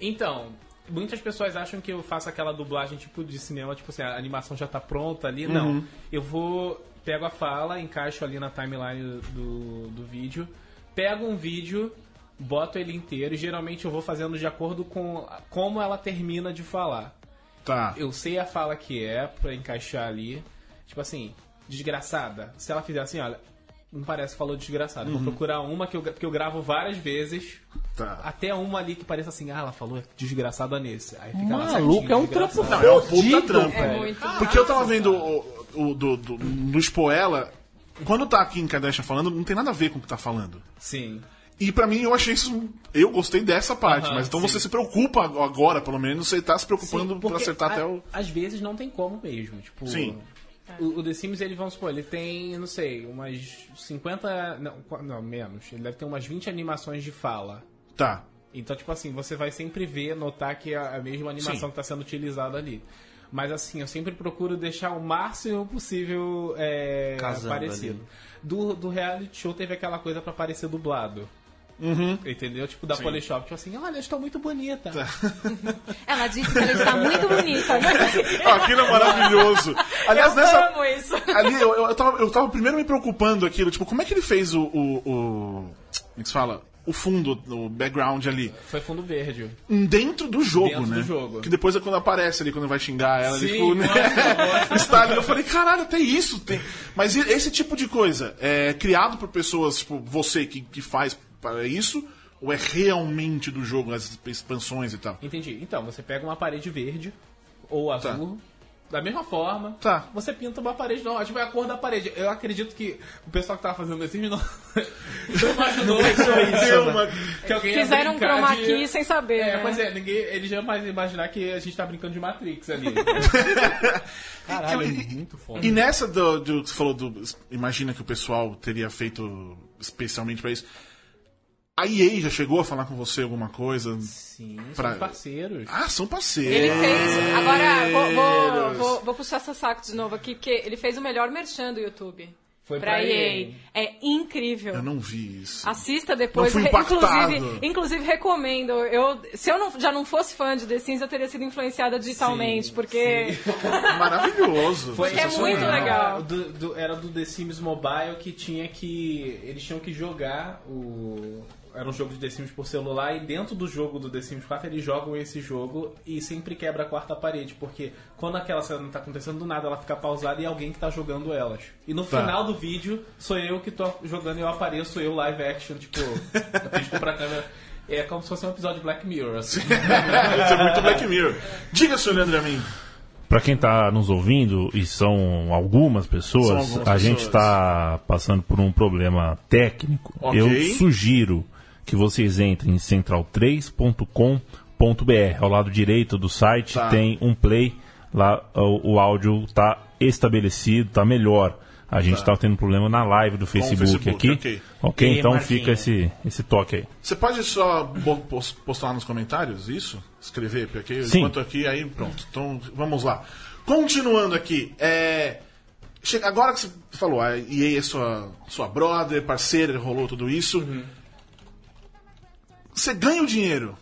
Então, muitas pessoas acham que eu faço aquela dublagem tipo de cinema, tipo assim, a animação já tá pronta ali. Não. Eu vou. Pego a fala, encaixo ali na timeline do, do vídeo, pego um vídeo, boto ele inteiro e geralmente eu vou fazendo de acordo com como ela termina de falar. Tá. Eu sei a fala que é pra encaixar ali. Tipo assim, desgraçada. Se ela fizer assim, olha, não parece que falou desgraçada. Vou procurar uma que eu, que eu gravo várias vezes. Tá. Até uma ali que pareça assim, ah, ela falou desgraçada nesse. Aí fica lá Maluco, certinho, é um trampo Não, é um puta trampo. É. Porque eu tava vendo o, o do, do, do Spoela. Quando tá aqui em Kardashian falando, não tem nada a ver com o que tá falando. Sim. E pra mim eu achei isso. Eu gostei dessa parte, Aham, mas então sim. você se preocupa agora, pelo menos, você tá se preocupando Sim, pra acertar a- até o. Às vezes não tem como mesmo. Tipo, Sim. O, o The Sims, ele, vamos supor, ele tem, não sei, umas 50. Não, não, menos. Ele deve ter umas 20 animações de fala. Tá. Então, tipo assim, você vai sempre ver, notar que é a mesma animação Sim. que está sendo utilizada ali. Mas assim, eu sempre procuro deixar o máximo possível é, Casando parecido. ali. Do, do reality show teve aquela coisa pra parecer dublado. Entendeu? Tipo, da Sim. Polishop. Tipo assim, olha, estou muito bonita. <laughs> Ela disse que ela está muito bonita. Né? <laughs> Ah, aquilo é maravilhoso. Aliás, eu nessa. amo isso. Ali eu, eu, tava, eu tava primeiro me preocupando aquilo, tipo, como é que ele fez o. o, o como é que se fala? O fundo, o background ali. Foi fundo verde. Dentro do jogo, Dentro né? do jogo. Que depois é quando aparece ali, quando vai xingar ela, ele Sim, tipo, né? <laughs> está ali. Eu falei, caralho, até isso tem. Mas esse tipo de coisa é criado por pessoas, tipo, você que, que faz para isso? Ou é realmente do jogo, as expansões e tal? Entendi. Então, você pega uma parede verde ou azul. Da mesma forma, Tá. você pinta uma parede nova. Tipo, é a cor da parede. Eu acredito que o pessoal que tava fazendo esse não, <laughs> não imaginou Deu uma- que alguém Fizeram um chroma de- key sem saber. É, né? pois é, ninguém, ele jamais ia imaginar que a gente tá brincando de Matrix ali. <laughs> Caralho, é muito foda. E nessa do, do que você falou do. Imagina que o pessoal teria feito especialmente pra isso. A EA já chegou a falar com você alguma coisa? Sim, Pra- somos parceiros. Ah, são parceiros. Ele fez. Agora, vou, vou, vou, vou puxar seu saco de novo aqui, porque ele fez o melhor merchan do YouTube. Foi pra pra EA. EA. É incrível. Eu não vi isso. Assista depois. Não fui impactado. inclusive, inclusive recomendo. Eu, se eu não, já não fosse fã de The Sims, eu teria sido influenciada digitalmente, Sim, porque <laughs> Maravilhoso. Foi é muito legal. Do- do- era do The Sims Mobile que tinha que. Eles tinham que jogar o. Era um jogo de The Sims por celular e dentro do jogo do The Sims 4 eles jogam esse jogo e sempre quebra a quarta parede, porque quando aquela cena não tá acontecendo do nada, ela fica pausada e é alguém que tá jogando elas. E no Tá. final do vídeo, sou eu que tô jogando e eu apareço, eu live action, tipo, eu pisco pra câmera. É como se fosse um episódio de Black Mirror, assim. <laughs> Isso é muito Black Mirror. Diga, senhor Leandro Amin. Pra quem tá nos ouvindo, e são algumas pessoas, São algumas a gente pessoas. tá passando por um problema técnico. Ok. Eu sugiro que vocês entrem em central3.com.br. Ao lado direito do site Tá. tem um play. Lá o, o áudio tá estabelecido, tá melhor. A gente tá, tendo problema na live do Facebook, Facebook, aqui. ok. Ok, E então Marquinhos? fica esse, esse toque aí. Você pode só postar nos comentários isso? Escrever porque Sim. enquanto aqui, aí pronto. Então vamos lá. Continuando aqui, é. chega- Agora que você falou, a EA é sua, sua brother, parceira, rolou tudo isso. Uhum. Você ganha o dinheiro.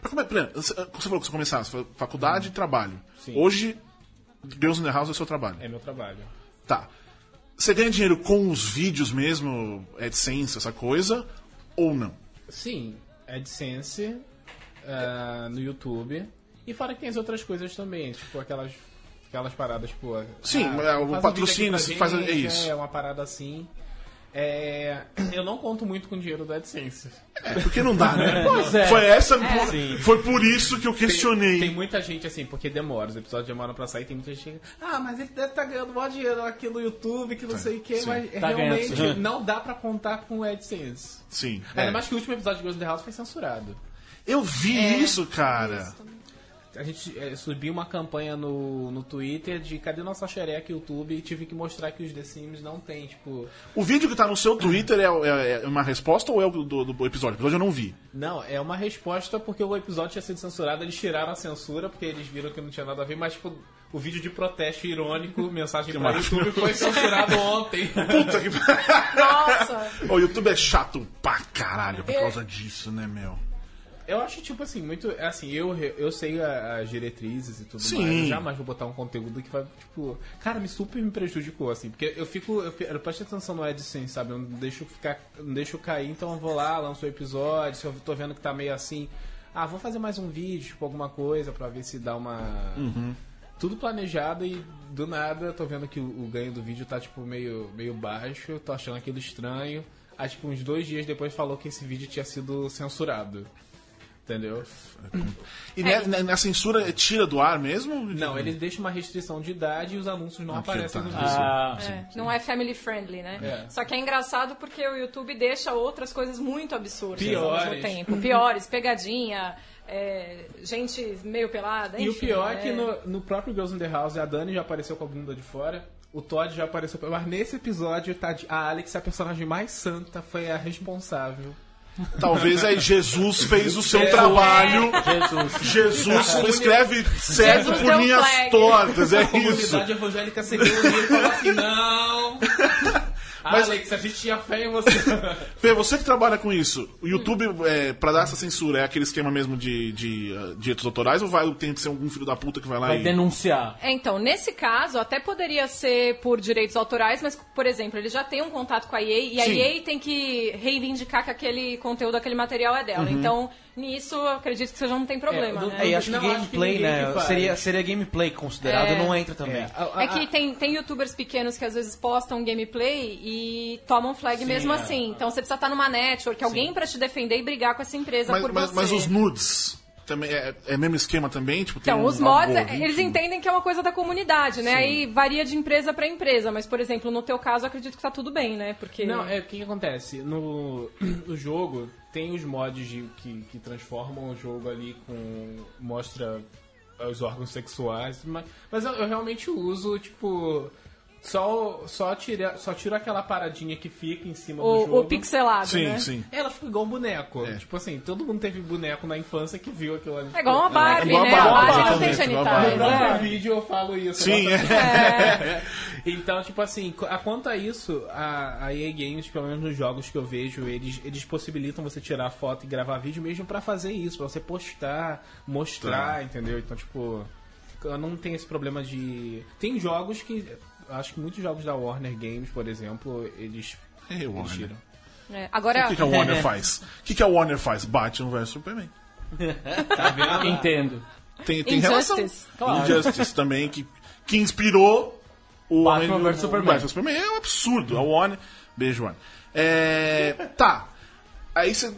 Pra come- por exemplo, Você você falou que você começava, você falou faculdade e trabalho. Sim. Hoje, Girls in the House é o seu trabalho. É meu trabalho. Tá. Você ganha dinheiro com os vídeos mesmo, AdSense, essa coisa, ou não? Sim, AdSense ah, no YouTube. E fora que tem as outras coisas também, tipo aquelas, aquelas paradas, tipo. Sim, é, o patrocínio, aqui faz- pra é isso. É uma parada assim. É, eu não conto muito com o dinheiro do AdSense. É, porque não dá, né? <laughs> Pois é. Foi essa. Sim. Foi por isso que eu questionei. Tem muita gente assim, porque demora, os episódios demoram pra sair, tem muita gente que. Ah, mas ele deve estar ganhando maior dinheiro aqui no YouTube, que não sei o que, sim. mas Tá realmente ganhando. não dá pra contar com o AdSense. Sim. Ainda é. mais que o último episódio de Girls in the House foi censurado. Eu vi É. isso, cara. A gente é, subiu uma campanha no, no Twitter de cadê nossa xereca YouTube e tive que mostrar que os The Sims não tem, tipo. O vídeo que tá no seu Twitter é, é- é uma resposta ou é o do, do episódio? O episódio eu não vi. Não, é uma resposta porque o episódio tinha sido censurado, eles tiraram a censura porque eles viram que não tinha nada a ver, mas tipo, o vídeo de protesto irônico, mensagem pra maravilhoso. YouTube foi censurado <laughs> ontem. Puta que. <laughs> <laughs> Nossa! o YouTube é chato pra caralho por É. causa disso, né, meu? Eu acho, tipo assim, muito. Assim, eu, eu sei as diretrizes e tudo Sim. mais. Eu jamais vou botar um conteúdo que vai, tipo. Cara, me super me prejudicou, assim. Porque eu fico. Eu, eu presto atenção no AdSense, sabe? Eu não deixo ficar. Não deixo cair, então eu vou lá, lanço o episódio. Se eu tô vendo que tá meio assim. Ah, vou fazer mais um vídeo, tipo, alguma coisa, pra ver se dá uma. Tudo planejado e do nada tô vendo que o, o ganho do vídeo tá, tipo, meio, meio baixo. Tô achando aquilo estranho. Aí, tipo, uns dois dias depois falou que esse vídeo tinha sido censurado. Entendeu? E ne- ne- na censura tira do ar mesmo? Não, eles deixam uma restrição de idade e os anúncios não Aqui, aparecem tá. nos vídeos. Ah, É, não é family friendly, né? É. Só que é engraçado porque o YouTube deixa outras coisas muito absurdas ao Piores. mesmo tempo. Piores, pegadinha, é, gente meio pelada, E o enfim, pior é que é. no, no próprio Girls in the House, a Dani já apareceu com a bunda de fora, o Todd já apareceu. Mas nesse episódio, tá, a Alex, a personagem mais santa, foi a responsável. Talvez aí Jesus fez o seu É. trabalho. Jesus. Jesus escreve certo Jesus por linhas flag. tortas, é A isso. comunidade evangélica se reuniu e falou assim: não! Alex, a gente tinha fé em você. <laughs> Fê, você que trabalha com isso, o YouTube, é, pra dar essa censura, é aquele esquema mesmo de, de uh, direitos autorais ou vai, tem que ser algum filho da puta que vai lá Vai e... denunciar. É, Então, nesse caso, até poderia ser por direitos autorais, mas, por exemplo, ele já tem um contato com a EA e a Sim. EA tem que reivindicar que aquele conteúdo, aquele material é dela. Então, nisso, eu acredito que você já não tem problema, É, né? É, e acho que Não, acho que gameplay, né? que seria, seria gameplay considerado, É. não entra também. É que tem, tem youtubers pequenos que às vezes postam gameplay e tomam flag mesmo é. assim. Então você precisa estar numa network, alguém pra te defender e brigar com essa empresa Mas, por mas, você. mas os nudes, também é, é mesmo esquema também? Tipo, tem Então, um os mods, algoritmo? eles entendem que é uma coisa da comunidade, né? Aí varia de empresa pra empresa, mas, por exemplo, no teu caso, eu acredito que tá tudo bem, né? Porque... Não, é o que, que acontece? No, <clears throat> no jogo tem os mods de- que, que transformam o jogo ali com. mostra os órgãos sexuais, mas, mas eu, eu realmente uso, tipo. Só, só, tira, só tira aquela paradinha que fica em cima do jogo. O, o pixelado, Sim, né? sim. Ela fica igual um boneco. É. Tipo assim, todo mundo teve boneco na infância que viu aquilo ali. É igual uma Barbie, igual a né? A Barbie, Barbie não tem a genitais. No próprio É. vídeo eu falo isso. Sim, é. <laughs> Então, tipo assim, a quanto a isso, a, a EA Games, pelo menos nos jogos que eu vejo, eles, eles possibilitam você tirar foto e gravar vídeo mesmo pra fazer isso, pra você postar, mostrar, Tá. entendeu? Então, tipo, eu não tenho esse problema de. Tem jogos que. Acho que muitos jogos da Warner Games, por exemplo, eles. Ei, eles Warner. tiram. É, O Agora, que, que a Warner faz? O que, que a Warner faz? Batman vs Superman. <laughs> Tá vendo? Entendo. Tem, tem Injustice. relação. Claro. Injustice também, que, que inspirou o Batman vs o- Superman. o Batman Superman. É um absurdo. A Warner. Beijo, Warner. É, tá. Aí você.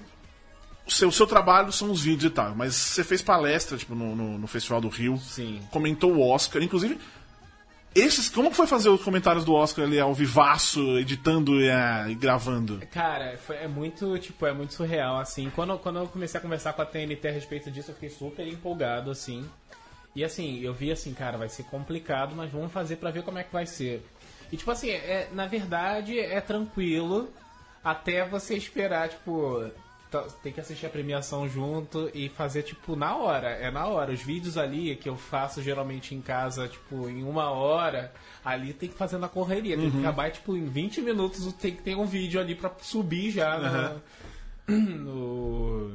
O seu, o seu trabalho são os vídeos e tal, mas você fez palestra tipo, no, no, no Festival do Rio. Sim. Comentou o Oscar. Inclusive, esses, como foi fazer os comentários do Oscar ali ao vivaço, editando e, ah, e gravando? Cara, foi- é muito, tipo, é muito surreal, assim. Quando, quando eu comecei a conversar com a TNT a respeito disso, eu fiquei super empolgado, assim. E assim, eu vi assim, cara, vai ser complicado, mas vamos fazer pra ver como é que vai ser. E tipo assim, é, na verdade é tranquilo até você esperar, tipo, tem que assistir a premiação junto e fazer, tipo, na hora. É na hora. Os vídeos ali que eu faço geralmente em casa, tipo, em uma hora, ali tem que fazer na correria. Tem que acabar, tipo, em 20 minutos tem que ter um vídeo ali pra subir já na- <clears throat> no,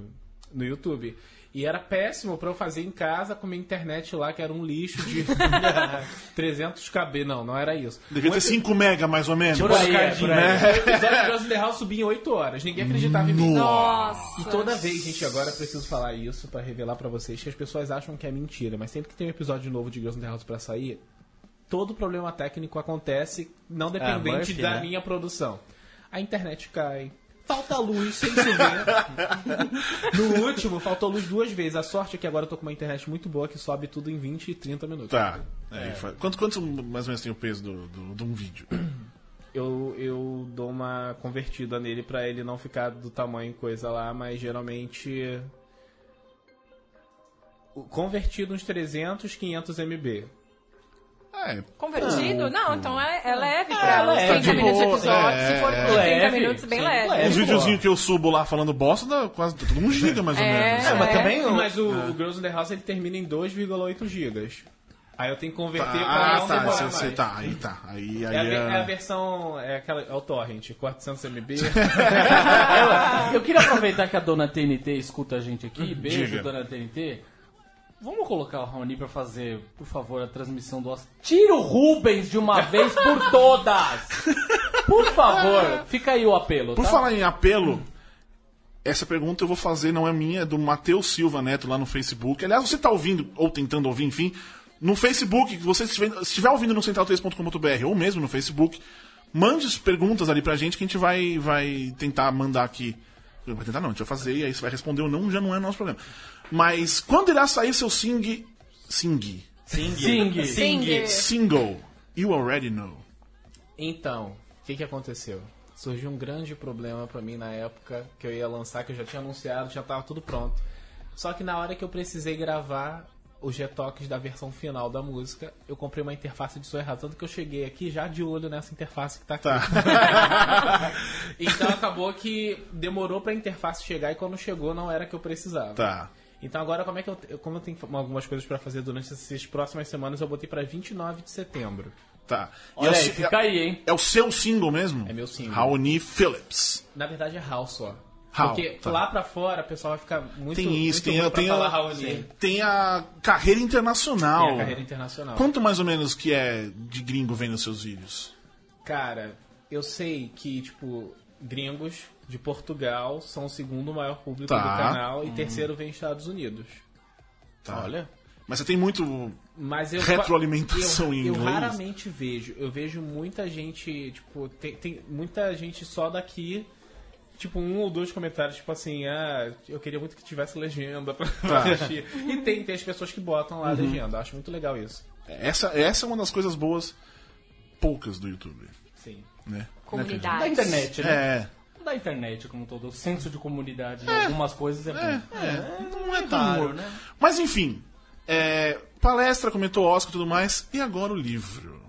no YouTube. E era péssimo pra eu fazer em casa com minha internet lá, que era um lixo de <laughs> 300 KB. Não, não era isso. Devia ter 5 mega, mais ou menos. Por aí, é, por aí. O episódio de the House subia em 8 horas. Ninguém acreditava em mim. nossa. E toda vez, gente, agora eu preciso falar isso pra revelar pra vocês que as pessoas acham que é mentira, mas sempre que tem um episódio novo de Girls in the House pra sair, todo problema técnico acontece não dependente Murphy, da né? minha produção. A internet cai. Falta luz sem chover. no último, faltou luz duas vezes. A sorte é que agora eu tô com uma internet muito boa que sobe tudo em 20 e 30 minutos. Tá. É, fa- Quanto, quanto mais ou menos tem o peso do, do, de um vídeo? Eu, eu dou uma convertida nele pra ele não ficar do tamanho coisa lá, mas geralmente. Convertido uns 300, 500 MB. É, Convertido? Não, então é, é leve pra É ela. Os leve, 30 de minutos de boa, episódio, é, se for é. 30 Leve, minutos, bem sim, leve. leve. Os videozinhos que eu subo lá falando bosta, dá quase todo um giga mais ou É, menos. é, mas também o- Mas o, o Girls in the House ele termina em 2,8 GB. Aí eu tenho que converter pra Ah, não tá, demorar mais. tá, aí tá. Aí, aí É a, é a é... versão. É, aquela, é o Torrent, 400 MB. <laughs> Eu, eu queria aproveitar que a dona TNT escuta a gente aqui. Beijo, Diga. dona TNT. Vamos colocar o Raoni pra fazer, por favor, a transmissão do Oscar. Tira o Rubens de uma vez por todas! Por favor, fica aí o apelo, Por tá? falar em apelo, essa pergunta eu vou fazer, não é minha, é do Matheus Silva Neto lá no Facebook. Aliás, você tá ouvindo, ou tentando ouvir, enfim, no Facebook, se você estiver, estiver ouvindo no central3.com.br ou mesmo no Facebook, mande as perguntas ali pra gente que a gente vai, vai tentar mandar aqui. Vai tentar não, a gente vai fazer e aí você vai responder ou não, já não é nosso problema. Mas quando irá sair seu sing. Sing. Sing. Sing. Single. You already know. Então, o que, que aconteceu? Surgiu um grande problema pra mim na época que eu ia lançar, que eu já tinha anunciado, já tava tudo pronto. Só que na hora que eu precisei gravar os retoques da versão final da música, eu comprei uma interface de som errado. Tanto que eu cheguei aqui já de olho nessa interface que tá aqui. Tá. <laughs> então acabou que demorou pra interface chegar e quando chegou não era que eu precisava. Tá. Então agora como é que eu, como eu tenho algumas coisas pra fazer durante essas próximas semanas, eu botei pra 29 de setembro. Tá. E Olha é o aí, fica aí, hein? É o seu single mesmo? É meu single. Raoni Phillips. Na verdade é Hal só. Hal, Porque tá. lá pra fora o pessoal vai ficar muito Tem isso, muito tem, ruim a, pra tem, falar a, Raoni. tem a carreira internacional. Tem a carreira internacional. Quanto mais ou menos que é de gringo vendo seus vídeos? Cara, eu sei que, tipo, gringos de Portugal são o segundo maior público Tá. do canal e terceiro vem Estados Unidos. Tá. Olha. Mas você tem muito. Mas eu Retroalimentação eu, em eu inglês? raramente vejo. Eu vejo muita gente, tipo, tem, tem muita gente só daqui. Tipo, um ou dois comentários, tipo assim, ah, eu queria muito que tivesse legenda pra, Tá. <laughs> assistir. E tem, tem as pessoas que botam Uhum. lá a legenda. Acho muito legal isso. Essa, essa é uma das coisas boas, poucas do YouTube. Sim. Né? Comunidade. Da internet, né? É. Da internet como um todo. O senso de comunidade em algumas coisas é bom. É, não é tão. raro, né? Mas enfim, é, palestra, comentou Oscar e tudo mais, e agora o livro.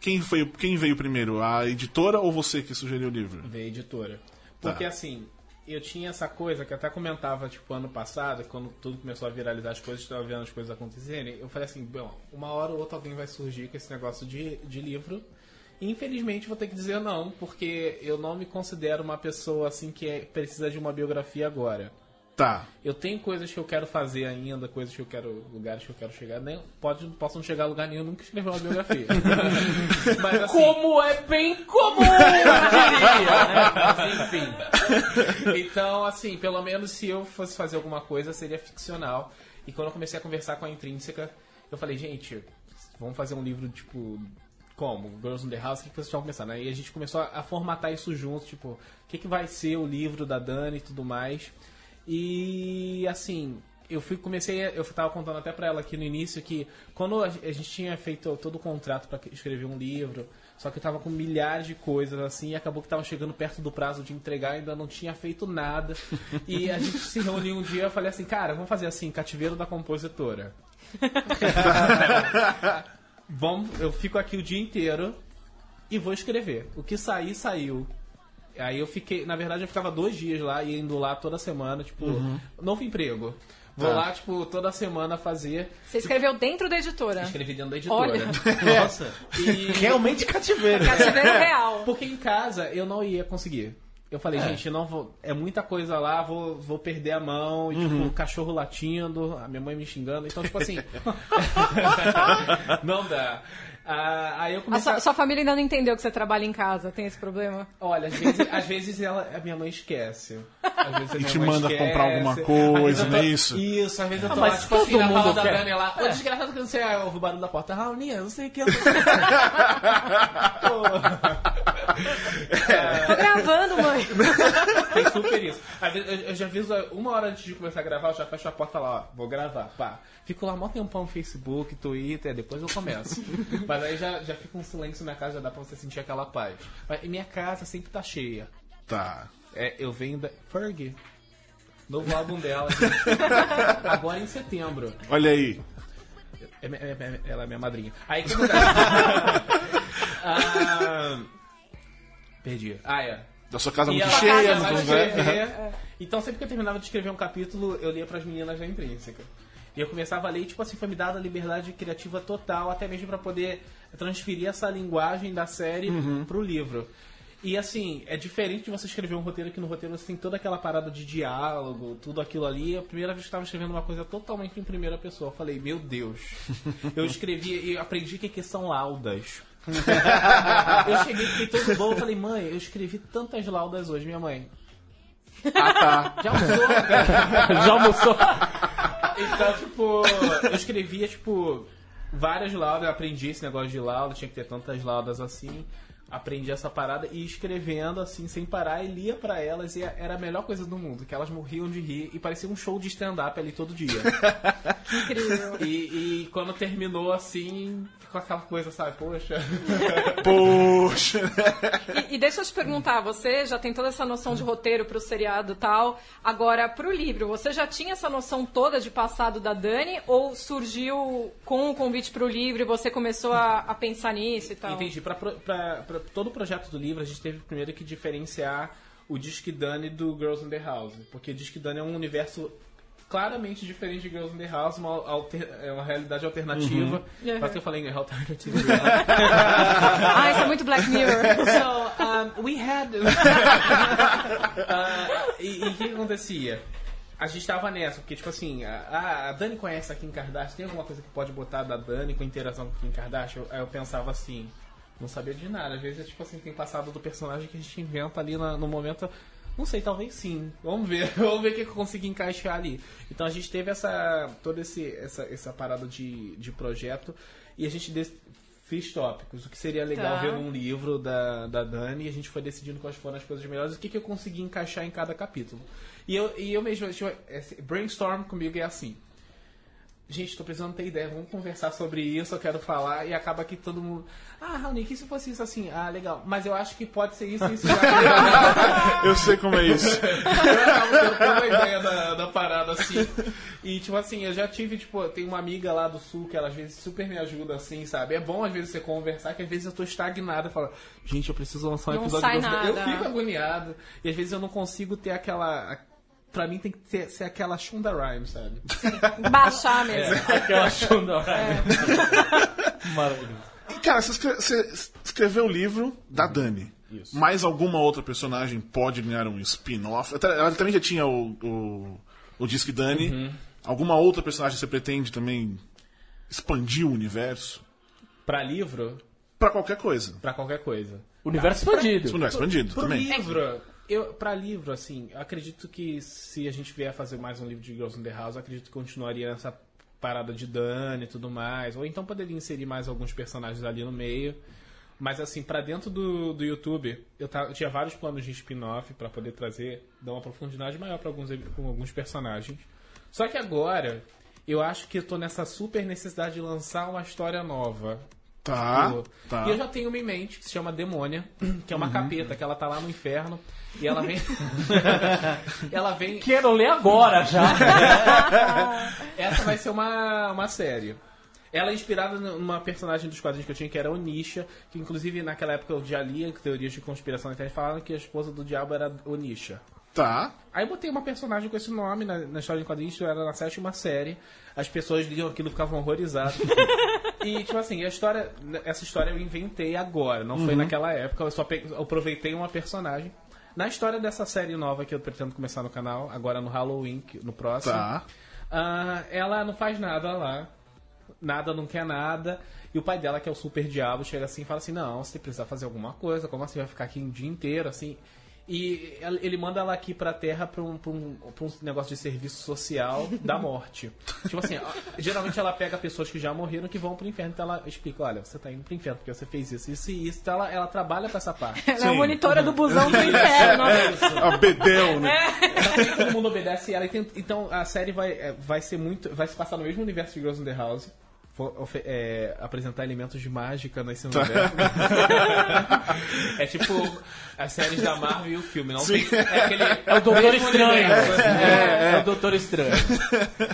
Quem, foi, quem veio primeiro? A editora ou você que sugeriu o livro? Veio editora. Porque Tá. assim, eu tinha essa coisa que eu até comentava, tipo, ano passado, quando tudo começou a viralizar as coisas, estava vendo as coisas acontecerem, eu falei assim, bom, uma hora ou outra alguém vai surgir com esse negócio de, de livro. Infelizmente vou ter que dizer não, porque eu não me considero uma pessoa assim que é- precisa de uma biografia agora. Tá. Eu tenho coisas que eu quero fazer ainda, coisas que eu quero, lugares que eu quero chegar. Nem, pode, posso não chegar a lugar nenhum, nunca escrever uma biografia. <laughs> Mas assim, Como é bem comum, eu diria, né? Mas enfim. então, assim, pelo menos se eu fosse fazer alguma coisa, seria ficcional. E quando eu comecei a conversar com a Intrínseca, eu falei, gente, vamos fazer um livro, tipo, como? Girls in the House, o que, que vocês estão pensando? Aí a gente começou a, a formatar isso junto, tipo, o que, que vai ser o livro da Dani e tudo mais. E, assim, eu fui, comecei, eu tava contando até pra ela aqui no início que quando a, gente tinha feito todo o contrato pra escrever um livro, só que eu tava com milhares de coisas assim, e acabou que tava chegando perto do prazo de entregar, ainda não tinha feito nada. <laughs> E a gente se reuniu um dia, eu falei assim, cara, vamos fazer assim, cativeiro da compositora. <laughs> vamos, eu fico aqui o dia inteiro e vou escrever. O que sair, saiu. Aí eu fiquei, na verdade eu ficava dois dias lá, indo lá toda semana, tipo, novo emprego. Vou Tá. lá, tipo, toda semana fazer. Você escreveu dentro da editora. Escrevi dentro da editora. Olha. <laughs> Nossa. E Realmente cativeiro. Cativeiro real. porque em casa eu não ia conseguir. Eu falei, gente, eu não vou. É muita coisa lá, vou, vou perder a mão, e, tipo, o cachorro latindo, a minha mãe me xingando. Então, tipo assim. <laughs> não dá. Ah, aí eu A comecei. sua, a- sua família ainda não entendeu que você trabalha em casa, tem esse problema? Olha, às vezes, <laughs> às vezes ela, a minha mãe esquece. Às vezes a E te mãe manda esquece. comprar alguma coisa, vezes eu não é tô- isso? Isso, às vezes eu tô mas lá, tipo assim, todo na mundo fala da quer. Dani lá. Ô, desgraçado que não sei, ah, o barulho da porta. Raulinha, não sei o que. Eu... <laughs> Tô gravando, mãe. <laughs> Tem super isso. Às vezes, eu, já aviso uma hora antes de começar a gravar, eu já fecho a porta lá, ó, vou gravar, pá. Fico lá mó tempão no Facebook, Twitter, depois eu começo. <laughs> Mas aí já, já fica um silêncio na casa, já dá pra você sentir aquela paz. Mas e minha casa sempre tá cheia. Tá. É, eu venho da Fergie. Novo álbum dela. <laughs> Agora em setembro. Olha aí. É, é- é- ela é minha madrinha. Aí que acontece? ah, perdi. Ah, é. Da sua casa E muito cheia, ela muito escrever. Então sempre que eu terminava de escrever um capítulo, eu lia pras meninas da intrínseca. E eu começava a ler, e, tipo assim, foi me dada a liberdade criativa total, até mesmo pra poder transferir essa linguagem da série pro livro. E assim, é diferente de você escrever um roteiro que no roteiro você tem toda aquela parada de diálogo, tudo aquilo ali. A primeira vez que eu estava escrevendo uma coisa totalmente em primeira pessoa, eu falei, meu Deus. <laughs> Eu escrevi e aprendi o que, que são laudas. Eu cheguei, fiquei todo bom, eu falei, mãe, eu escrevi tantas laudas hoje, minha mãe. Ah, tá. Já usou? Já almoçou? Então, tipo, eu escrevia, tipo, várias laudas, eu aprendi esse negócio de lauda, tinha que ter tantas laudas assim. Aprendi essa parada e escrevendo assim, sem parar, e lia pra elas, e era a melhor coisa do mundo, que elas morriam de rir e parecia um show de stand-up ali todo dia. <laughs> Incrível. E, e quando terminou assim, ficou aquela coisa, sabe, poxa. <laughs> Poxa. E, e deixa eu te perguntar, você já tem toda essa noção de roteiro pro seriado e tal. Agora, pro livro, você já tinha essa noção toda de passado da Dani? Ou surgiu com o convite pro livro e você começou a, a pensar nisso e tal? Entendi. Pra, pro- todo o projeto do livro, a gente teve primeiro que diferenciar o Disque Dani do Girls in the House. Porque Disque Dani é um universo claramente diferente de Girls in the House, uma, alter- é uma realidade alternativa. Uhum. Quase que eu falei em <laughs> alternative. Ah, isso é muito Black Mirror. <laughs> so, um, we had... Ah, <laughs> e o que acontecia? A gente tava nessa, porque, tipo assim, a, a Dani conhece a Kim Kardashian, tem alguma coisa que pode botar da Dani com interação com Kim Kardashian? Aí eu pensava assim, não sabia de nada. Às vezes, é tipo assim, tem passado do personagem que a gente inventa ali na- no momento. Não sei, talvez sim. Vamos ver. <laughs> Vamos ver o que eu consigo encaixar ali. Então a gente teve essa toda esse, essa, essa parada de, de projeto e a gente des- fez tópicos. O que seria legal Tá. ver num livro da, da Dani e a gente foi decidindo quais foram as coisas melhores o que, que eu consegui encaixar em cada capítulo. E eu, e eu mesmo, tipo, brainstorm comigo é assim. Gente, tô precisando ter ideia, vamos conversar sobre isso, eu quero falar, e acaba que todo mundo, ah, Raoni, que se fosse isso assim? Ah, legal, mas eu acho que pode ser isso, isso, já. <laughs> Eu sei como é isso. <laughs> eu acabo tendo toda a ideia da, da parada, assim. E, tipo assim, eu já tive, tipo, tem uma amiga lá do sul que ela às vezes super me ajuda, assim, sabe? É bom às vezes você conversar, que às vezes eu tô estagnado e falo, gente, eu preciso lançar um Não episódio sai nada. Eu fico agoniado. E às vezes eu não consigo ter aquela. Pra mim tem que ter, ser aquela Shonda Rhimes, sabe? Baixar <laughs> mesmo. Aquela Shonda Rhimes. <laughs> Maravilhoso. E, cara, você, você escreveu o livro da Dani. Isso. Mais alguma outra personagem pode ganhar um spin-off? Ela também já tinha o, o, o Disque Dani. Uhum. Alguma outra personagem você pretende também expandir o universo? Pra livro, Pra qualquer coisa. pra qualquer coisa. Universo O expandido. universo expandido Pro também. livro, eu, pra livro, assim, acredito que se a gente vier fazer mais um livro de Girls in the House, acredito que continuaria nessa parada de Dani e tudo mais. Ou então poderia inserir mais alguns personagens ali no meio. Mas assim, pra dentro do, do YouTube, eu, eu tinha vários planos de spin-off pra poder trazer, dar uma profundidade maior pra alguns, com alguns personagens. Só que agora, eu acho que eu tô nessa super necessidade de lançar uma história nova. Tá, Tipo, tá. E eu já tenho uma em mente que se chama Demônia, <clears throat> que é uma capeta, que ela tá lá no inferno. E ela vem. <laughs> ela vem. Quero ler agora já. <laughs> Essa vai ser uma, uma série. Ela é inspirada numa personagem dos quadrinhos que eu tinha, que era Onisha, que inclusive naquela época eu já lia teorias de conspiração na internet falando que a esposa do diabo era Onisha. Tá. Aí eu botei uma personagem com esse nome na, na história de quadrinhos, era na sétima série. As pessoas liam aquilo e ficavam horrorizadas. <laughs> e, tipo assim, a história, essa história eu inventei agora, não foi naquela época. Eu só pe- eu aproveitei uma personagem. Na história dessa série nova que eu pretendo começar no canal, agora no Halloween, no próximo, Tá. ah, ela não faz nada lá. Nada, não quer nada. E o pai dela, que é o super diabo, chega assim e fala assim: Não, você precisa fazer alguma coisa. Como assim vai ficar aqui o dia inteiro? Assim. E ele manda ela aqui pra terra pra um, pra um, pra um negócio de serviço social da <laughs> morte. tipo assim, geralmente ela pega pessoas que já morreram que vão pro inferno. Então ela explica: Olha, você tá indo pro inferno porque você fez isso, isso e isso. Então ela, ela trabalha com essa parte. Ela é a monitora do busão do <laughs> inferno. A Bedel, né? Então, nem todo mundo obedece ela. e tem- Então a série vai, é, vai ser muito. Vai se passar no mesmo universo de Girls in the House. É, apresentar elementos de mágica nesse <laughs> universo. é tipo as séries da Marvel e o filme. Não tem, é, aquele, É o Doutor Estranho. universo. É, é o Doutor Estranho.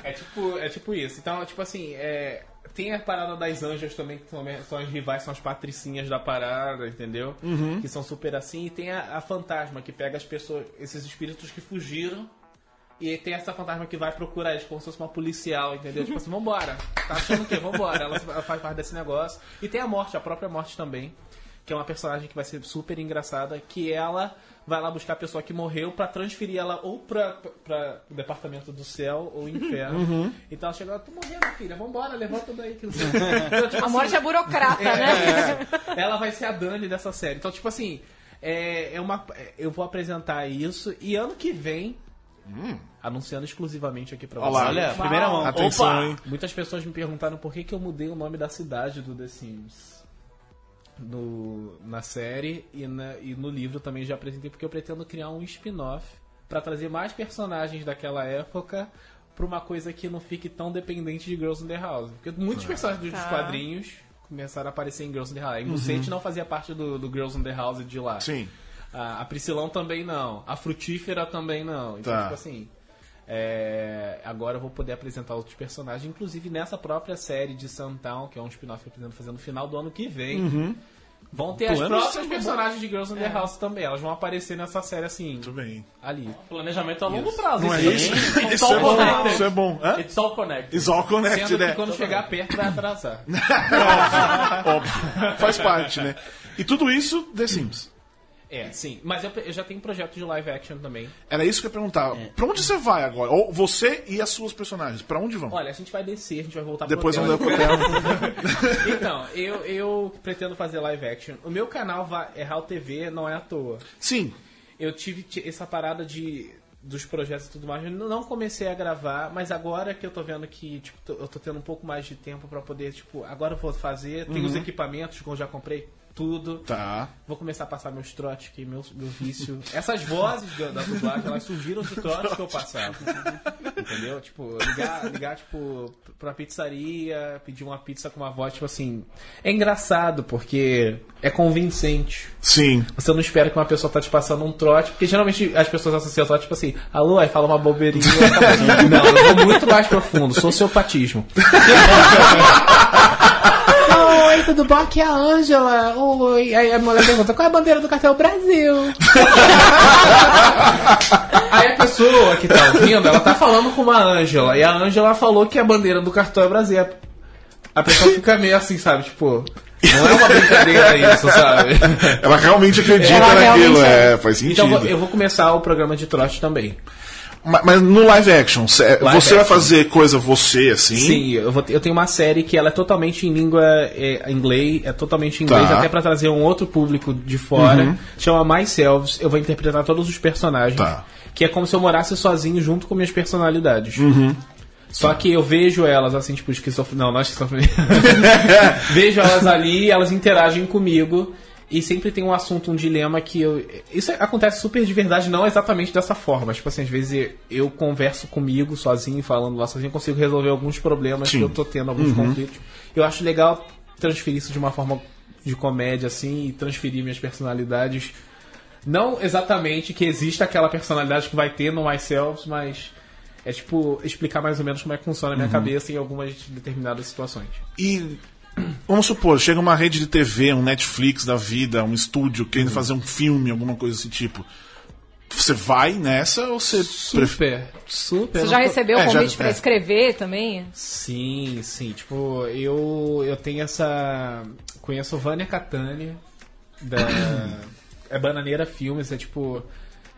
É tipo, é tipo isso. Então, tipo assim, é, tem a parada das anjas também, que são, são as rivais, são as patricinhas da parada, entendeu? Que são super assim. E tem a, a fantasma, que pega as pessoas, esses espíritos que fugiram. E tem essa fantasma que vai procurar eles como se fosse uma policial, entendeu? Tipo assim, vambora. Tá achando o quê? Vambora. Ela faz parte desse negócio. E tem a morte, a própria morte também. Que é uma personagem que vai ser super engraçada. Que ela vai lá buscar a pessoa que morreu pra transferir ela ou pra, pra o departamento do céu ou inferno. Então ela chega lá, tô morrendo, filha, vambora, levanta daí. Que... <laughs> Então, tipo A morte assim, é burocrata, né? é, ela vai ser a Dani dessa série. Então, tipo assim, é, é uma, é, eu vou apresentar isso e ano que vem, anunciando exclusivamente aqui pra Olha vocês. lá. Olha, primeira mão. Atenção, Opa! hein? Muitas pessoas me perguntaram por que, que eu mudei o nome da cidade do The Sims. No, na série e, na- e no livro também já apresentei, porque eu pretendo criar um spin-off pra trazer mais personagens daquela época pra uma coisa que não fique tão dependente de Girls in the House. Porque muitos personagens dos Tá. quadrinhos começaram a aparecer em Girls in the House. A Inocente não fazia parte do, do Girls in the House de lá. Sim. A, a Priscilão também não. A Frutífera também não. Então, Tá. tipo assim. é, agora eu vou poder apresentar outros personagens, inclusive nessa própria série de Suntown, que é um spin-off que eu pretendo fazer no final do ano que vem. Vão ter as próprias personagens de Girls in the House também. Elas vão aparecer nessa série assim, Muito bem. ali. Planejamento a longo prazo. Não é isso? It's Isso all é bom. connected. Isso é bom. Hã? It's all connected. It's all connected, Sendo né? que quando chegar perto vai atrasar. <laughs> Óbvio. Faz parte, né? E tudo isso, The Sims. É, sim. Mas eu, eu já tenho projeto de live action também. Era isso que eu ia perguntar. Pra onde você vai agora? Ou você e as suas personagens, pra onde vão? Olha, a gente vai descer, a gente vai voltar Depois pro hotel. dar pro. <laughs> Então, eu, eu pretendo fazer live action. O meu canal vai, é Hal TV, não é à toa. Sim. Eu tive essa parada de dos projetos e tudo mais, eu não comecei a gravar, mas agora que eu tô vendo que tipo, eu tô tendo um pouco mais de tempo pra poder, tipo, agora eu vou fazer, tem os equipamentos que eu já comprei, tudo. Tá. Vou começar a passar meus trotes, que meu, meu vício. Essas vozes da, da dublagem, elas surgiram de trotes que eu passava. Entendeu? Tipo, ligar, ligar, tipo, pra pizzaria, pedir uma pizza com uma voz, tipo assim. É engraçado, porque é convincente. Sim. Você não espera que uma pessoa tá te passando um trote, porque geralmente as pessoas associam trote, tipo assim, alô, aí fala uma bobeirinha. <laughs> não, eu vou muito mais profundo, sociopatismo. <laughs> Oi, tudo bom? Aqui é a Ângela. Oi. Aí a mulher pergunta, qual é a bandeira do cartel Brasil? <laughs> Aí a pessoa que tá ouvindo, ela tá falando com uma Ângela. E a Ângela falou que a bandeira do cartel é Brasil. A pessoa fica meio assim, sabe? Tipo, não é uma brincadeira isso, sabe? Ela realmente acredita Ela naquilo, realmente- é, faz sentido. Então eu vou- eu vou começar o programa de trote também. Ma- Mas no live action, cê- Live você vai action. fazer coisa você, assim? Sim, eu, vou eu tenho uma série que ela é totalmente em língua é, inglês, é totalmente em inglês, Tá. Uhum. até pra trazer um outro público de fora. Chama Myself, eu vou interpretar todos os personagens. Tá. Que é como se eu morasse sozinho junto com minhas personalidades. Uhum. Só que eu vejo elas assim, tipo, esquizofrenia. Não, não é esquizofrenia. <laughs> <laughs> vejo elas ali, elas interagem comigo. E sempre tem um assunto, um dilema que eu. Isso acontece super de verdade, não exatamente dessa forma. Tipo assim, às vezes eu converso comigo sozinho, falando lá sozinho, consigo resolver alguns problemas Sim. que eu tô tendo, alguns conflitos. Eu acho legal transferir isso de uma forma de comédia, assim, e transferir minhas personalidades. Não exatamente que exista aquela personalidade que vai ter no Myself, mas é tipo explicar mais ou menos como é que funciona a minha cabeça em algumas determinadas situações. E vamos supor, chega uma rede de TV, um Netflix da vida, um estúdio querendo Uhum. fazer um filme, alguma coisa desse tipo. Você vai nessa ou você prefere? Super, super. Você já tô- recebeu É, já- convite pra é. escrever também? Sim, sim. Tipo, eu, eu tenho essa. Conheço Vânia Catani, da. <coughs> é Bananeira Filmes, é tipo.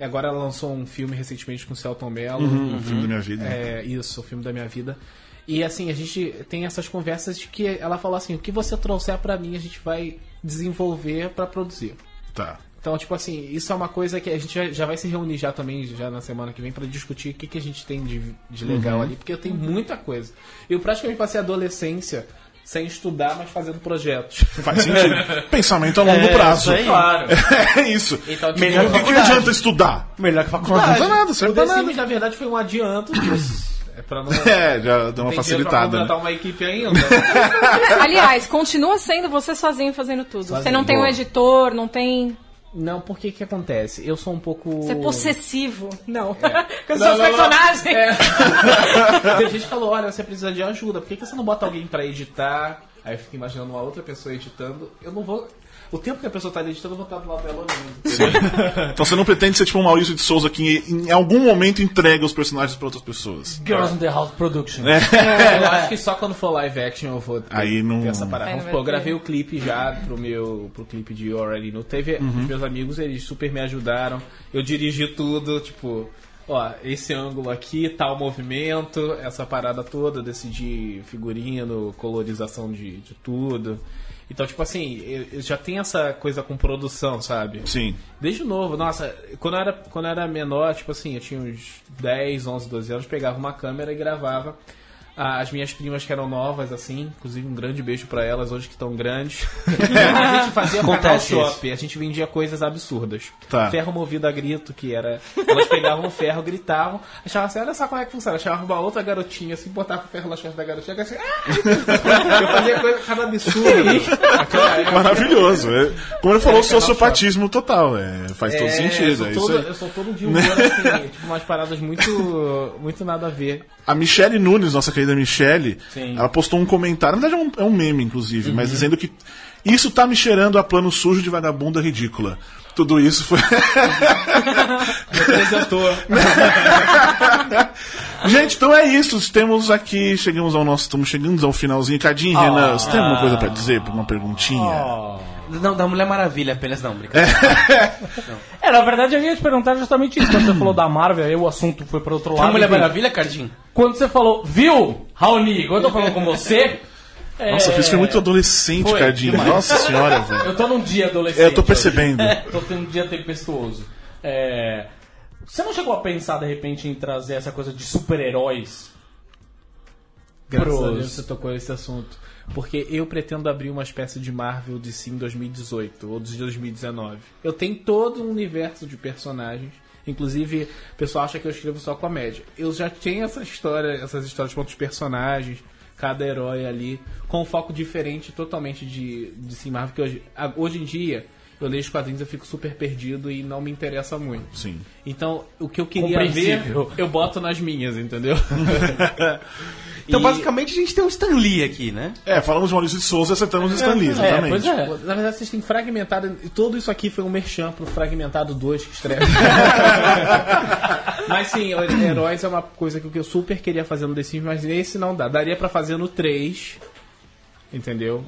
Agora ela lançou um filme recentemente com o Celton Mello. Um filme da minha vida. É, isso, o filme da minha vida. E assim, a gente tem essas conversas de que ela fala assim: o que você trouxer pra mim, a gente vai desenvolver pra produzir. Tá. Então, tipo assim, isso é uma coisa que a gente já, já vai se reunir já também, já na semana que vem, pra discutir o que, que a gente tem de, de legal ali, porque eu tenho muita coisa. Eu praticamente passei a adolescência sem estudar, mas fazendo projetos. Faz sentido. <laughs> Pensamento a longo É, prazo. isso aí. Claro. <laughs> É isso. Então, tipo, Melhor que, que adianta estudar? Melhor que Não faculdade. adianta nada, o serve The pra nada. Sims, na verdade, foi um adianto disso. É pra não. <laughs> É, já deu uma Tem pra facilitada. contratar Né? uma equipe ainda. <laughs> Aliás, continua sendo você sozinho fazendo tudo. você não tem um boa. editor, não tem. Não, porque que acontece? Eu sou um pouco. Você é possessivo. Não. <laughs> Com Não, seus não, não. personagens. É. Tem gente que falou, olha, você precisa de ajuda, por que, que você não bota alguém pra editar? Aí eu fico imaginando uma outra pessoa editando. Eu não vou. O tempo que a pessoa tá editando, eu vou estar do lado dela olhando. <laughs> Então você não pretende ser tipo um Maurício de Souza que em algum momento entrega os personagens pra outras pessoas. Girls in the House Production. Eu acho que só quando for live action eu vou ter, Aí não- ter essa parada. Não Vamos supor, eu gravei o clipe já pro meu pro clipe de Already Know. Teve Uhum. os meus amigos, eles super me ajudaram. Eu dirigi tudo, tipo, ó, esse ângulo aqui, tal movimento, essa parada toda, eu decidi figurino, colorização de, de tudo. Então, tipo assim, eu, eu já tenho essa coisa com produção, sabe? Sim. Desde novo, nossa, quando eu, era, quando eu era menor, tipo assim, eu tinha uns 10, 11, 12 anos, pegava uma câmera e gravava as minhas primas que eram novas, assim, inclusive um grande beijo pra elas, hoje que estão grandes. <laughs> a gente fazia canal Acontece shop, a gente vendia coisas absurdas. Tá. Ferro movido a grito, que era. Elas pegavam o ferro, gritavam, achavam assim, olha só como é que funciona. Chamavam uma outra garotinha assim, botava o ferro nas costas da garotinha, assim, ah! Eu fazia coisa cada <laughs> época. Maravilhoso. É, como ele falou, sociopatismo total. É, faz todo É, sentido. Eu sou, É todo, isso aí. eu sou todo de humor, assim, <laughs> tipo, umas paradas muito, muito nada a ver. A Michelle Nunes, nossa querida Michelle, Sim. ela postou um comentário, na verdade é um, é um meme, inclusive, mas Uhum. dizendo que isso tá me cheirando a plano sujo de vagabunda ridícula. Tudo isso foi. <laughs> Representou. <laughs> Gente, então é isso. Temos aqui, chegamos ao nosso. Estamos chegando ao finalzinho. Cadinho, Renan, você tem alguma coisa pra dizer? Uma perguntinha? Não, da Mulher Maravilha apenas não, brincadeira. É, na verdade eu ia te perguntar justamente isso. Quando você falou da Marvel, aí o assunto foi para outro lado. a Mulher enfim. Maravilha, Cardinho? Quando você falou, viu, Raoni, quando eu tô falando com você. é, <laughs> Nossa, isso foi muito adolescente, Foi, Cadinho. demais. Nossa senhora, velho. Eu tô num dia adolescente. É, eu tô percebendo. tô tendo um dia tempestuoso. É, Você não chegou a pensar, de repente, em trazer essa coisa de super-heróis Graças a Pros. Deus você tocou esse assunto. Porque eu pretendo abrir uma espécie de Marvel DC em 2018 ou de 2019. Eu tenho todo um universo de personagens. Inclusive, o pessoal acha que eu escrevo só comédia. Eu já tenho essa história, essas histórias com outros personagens, cada herói ali, com um foco diferente totalmente de, de Sim Marvel, que hoje, hoje em dia eu leio os quadrinhos eu fico super perdido e não me interessa muito. Sim. Então, o que eu queria ver, eu boto nas minhas, entendeu? <laughs> Então, E- basicamente, a gente tem um Stan Lee aqui, né? É, falamos de Maurício de Souza e acertamos o Stan Lee, É, exatamente. pois é. Na verdade, vocês têm fragmentado. e Tudo isso aqui foi um merchan pro Fragmentado 2 que estreia. <laughs> mas sim, heróis é uma coisa que eu super queria fazer no The Sims, mas esse não dá. Daria pra fazer no 3. Entendeu?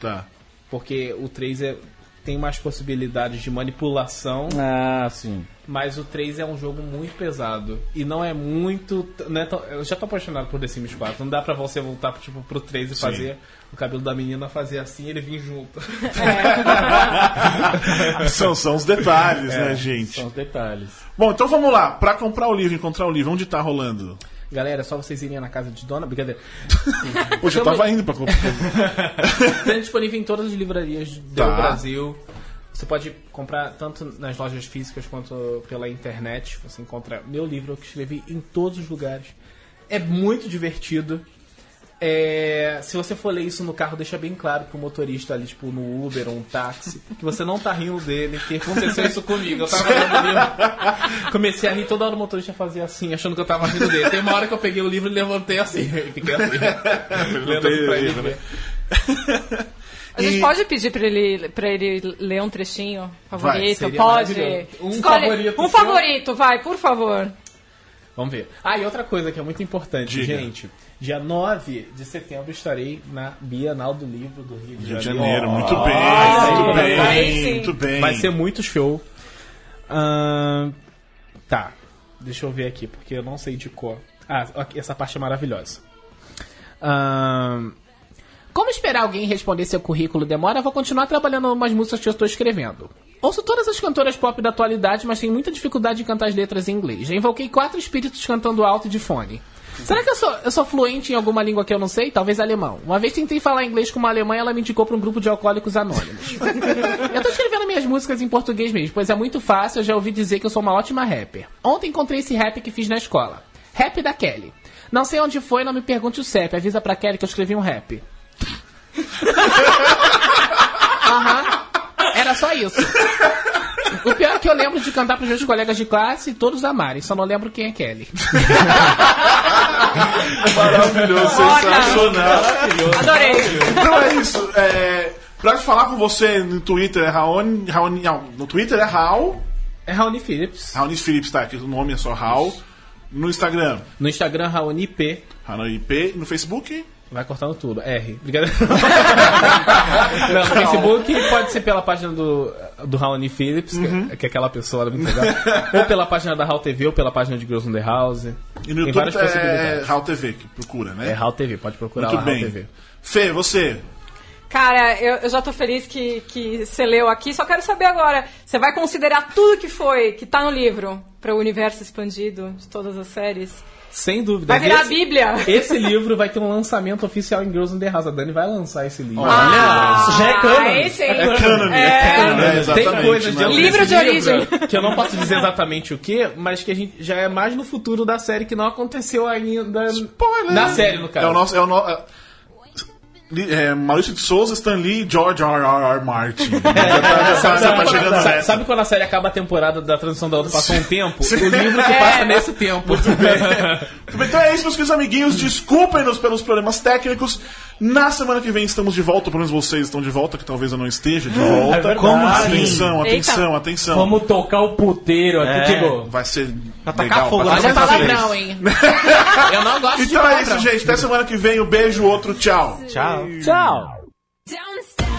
Tá. Porque o 3 é, tem mais possibilidades de manipulação, Ah, sim. mas o 3 é um jogo muito pesado. E não é muito. Não é tão- eu já tô apaixonado por The Sims 4. Não dá pra você voltar tipo, pro 3 e fazer o cabelo da menina fazer assim e ele vir junto. <laughs> São, são os detalhes, né, gente? São os detalhes. Bom, então vamos lá. Pra comprar o livro, encontrar o livro, onde tá rolando? Galera, é só vocês irem na casa de dona. Brincadeira. <laughs> Poxa, eu tava indo pra comprar. <laughs> Tem disponível em todas as livrarias do Tá. Brasil. Você pode comprar tanto nas lojas físicas quanto pela internet. Você encontra meu livro que escrevi em todos os lugares. É muito divertido. É, se você for ler isso no carro, deixa bem claro pro motorista ali, tipo, no Uber ou um táxi, que você não tá rindo dele, que aconteceu isso comigo. Eu tava lendo o livro, comecei a rir, toda hora o motorista fazia assim, achando que eu tava rindo dele. Tem uma hora que eu peguei o livro e levantei assim, <laughs> e fiquei assim. lendo assim pra ele ver. A gente E- pode pedir pra ele, pra ele ler um trechinho favorito? seria pode. Um Escolhe favorito um seu? favorito, vai, por favor. Vamos ver. Ah, e outra coisa que é muito importante, Diga. gente. Dia 9 de setembro estarei na Bienal do Livro do Rio de Rio de Janeiro. Janeiro, muito bem, sim, muito bem, muito bem. Vai ser muito show. Ahn, tá, deixa eu ver aqui, porque eu não sei de cor. Ah, essa parte é maravilhosa. Ahn, como esperar alguém responder seu currículo demora, vou continuar trabalhando umas músicas que eu estou escrevendo. Ouço todas as cantoras pop da atualidade, mas tenho muita dificuldade em cantar as letras em inglês. Já invoquei quatro espíritos cantando alto e de fone. Será que eu sou, eu sou fluente em alguma língua que eu não sei? Talvez alemão. Uma vez tentei falar inglês com uma alemã e ela me indicou para um grupo de alcoólicos anônimos. <laughs> eu tô escrevendo minhas músicas em português mesmo, pois é muito fácil, eu já ouvi dizer que eu sou uma ótima rapper. Ontem encontrei esse rap que fiz na escola. Rap da Kelly. Não sei onde foi, não me pergunte o CEP. Avisa pra Kelly que eu escrevi um rap. <laughs> Aham. Era só isso. O pior é que eu lembro de cantar pros meus colegas de classe e todos amarem, só não lembro quem é Kelly. <laughs> Maravilhoso, sensacional. Adorei. Então é isso. É, pra falar com você no Twitter é Raoni. Raoni não, no Twitter é Raul. É Raoni Phillips. Raoni Phillips, tá? Aqui o nome é só Raul. No Instagram, No Instagram, Raoni P. Raoni IP. No Facebook, Vai cortando tudo. R. Obrigado. <laughs> Não, no Facebook pode ser pela página do, do Raoni Phillips, que- que, é aquela pessoa muito legal. ou pela página da Hall TV, ou pela página de Girls on the House. e no Tem YouTube várias é possibilidades. Raul TV, que procura, né? É Hall TV, pode procurar Muito lá bem. TV. Fê, você. Cara, eu, eu já tô feliz que, que você leu aqui, só quero saber agora, você vai considerar tudo que foi, que tá no livro, para o universo expandido de todas as séries? Sem dúvida. Vai virar a Esse- Bíblia? Esse livro vai ter um lançamento oficial em Girls on the House. A Dani vai lançar esse livro. Ah, isso já é canon. aí sim. É canon, É. é canon, é, Tem exatamente. coisas né? dentro Livro de origem. que eu não posso dizer exatamente o que, mas que a gente já é mais no futuro da série que não aconteceu ainda Spoiler. na série no caso. É o nosso. É o no, é, é, Maurício de Souza, Stan Lee, George R. R. R. Martin. <laughs> tá, chegando sabe, quando a série acaba a temporada da transição da outra, passou um tempo? O livro que passa nesse tempo. <laughs> Muito bem, Então é isso, meus queridos amiguinhos. Desculpem-nos pelos problemas técnicos. Na semana que vem estamos de volta, pelo menos vocês estão de volta, que talvez eu não esteja de volta. verdade. Como atenção, Eita. atenção, atenção. Vamos tocar o puteiro aqui, tipo. Vai ser tacar legal. fogo pra na dar Mas é muita palavrão, hein? <laughs> Eu não gosto de Então é isso, gente. Até semana que vem. Um beijo, outro tchau. Tchau. Tchau!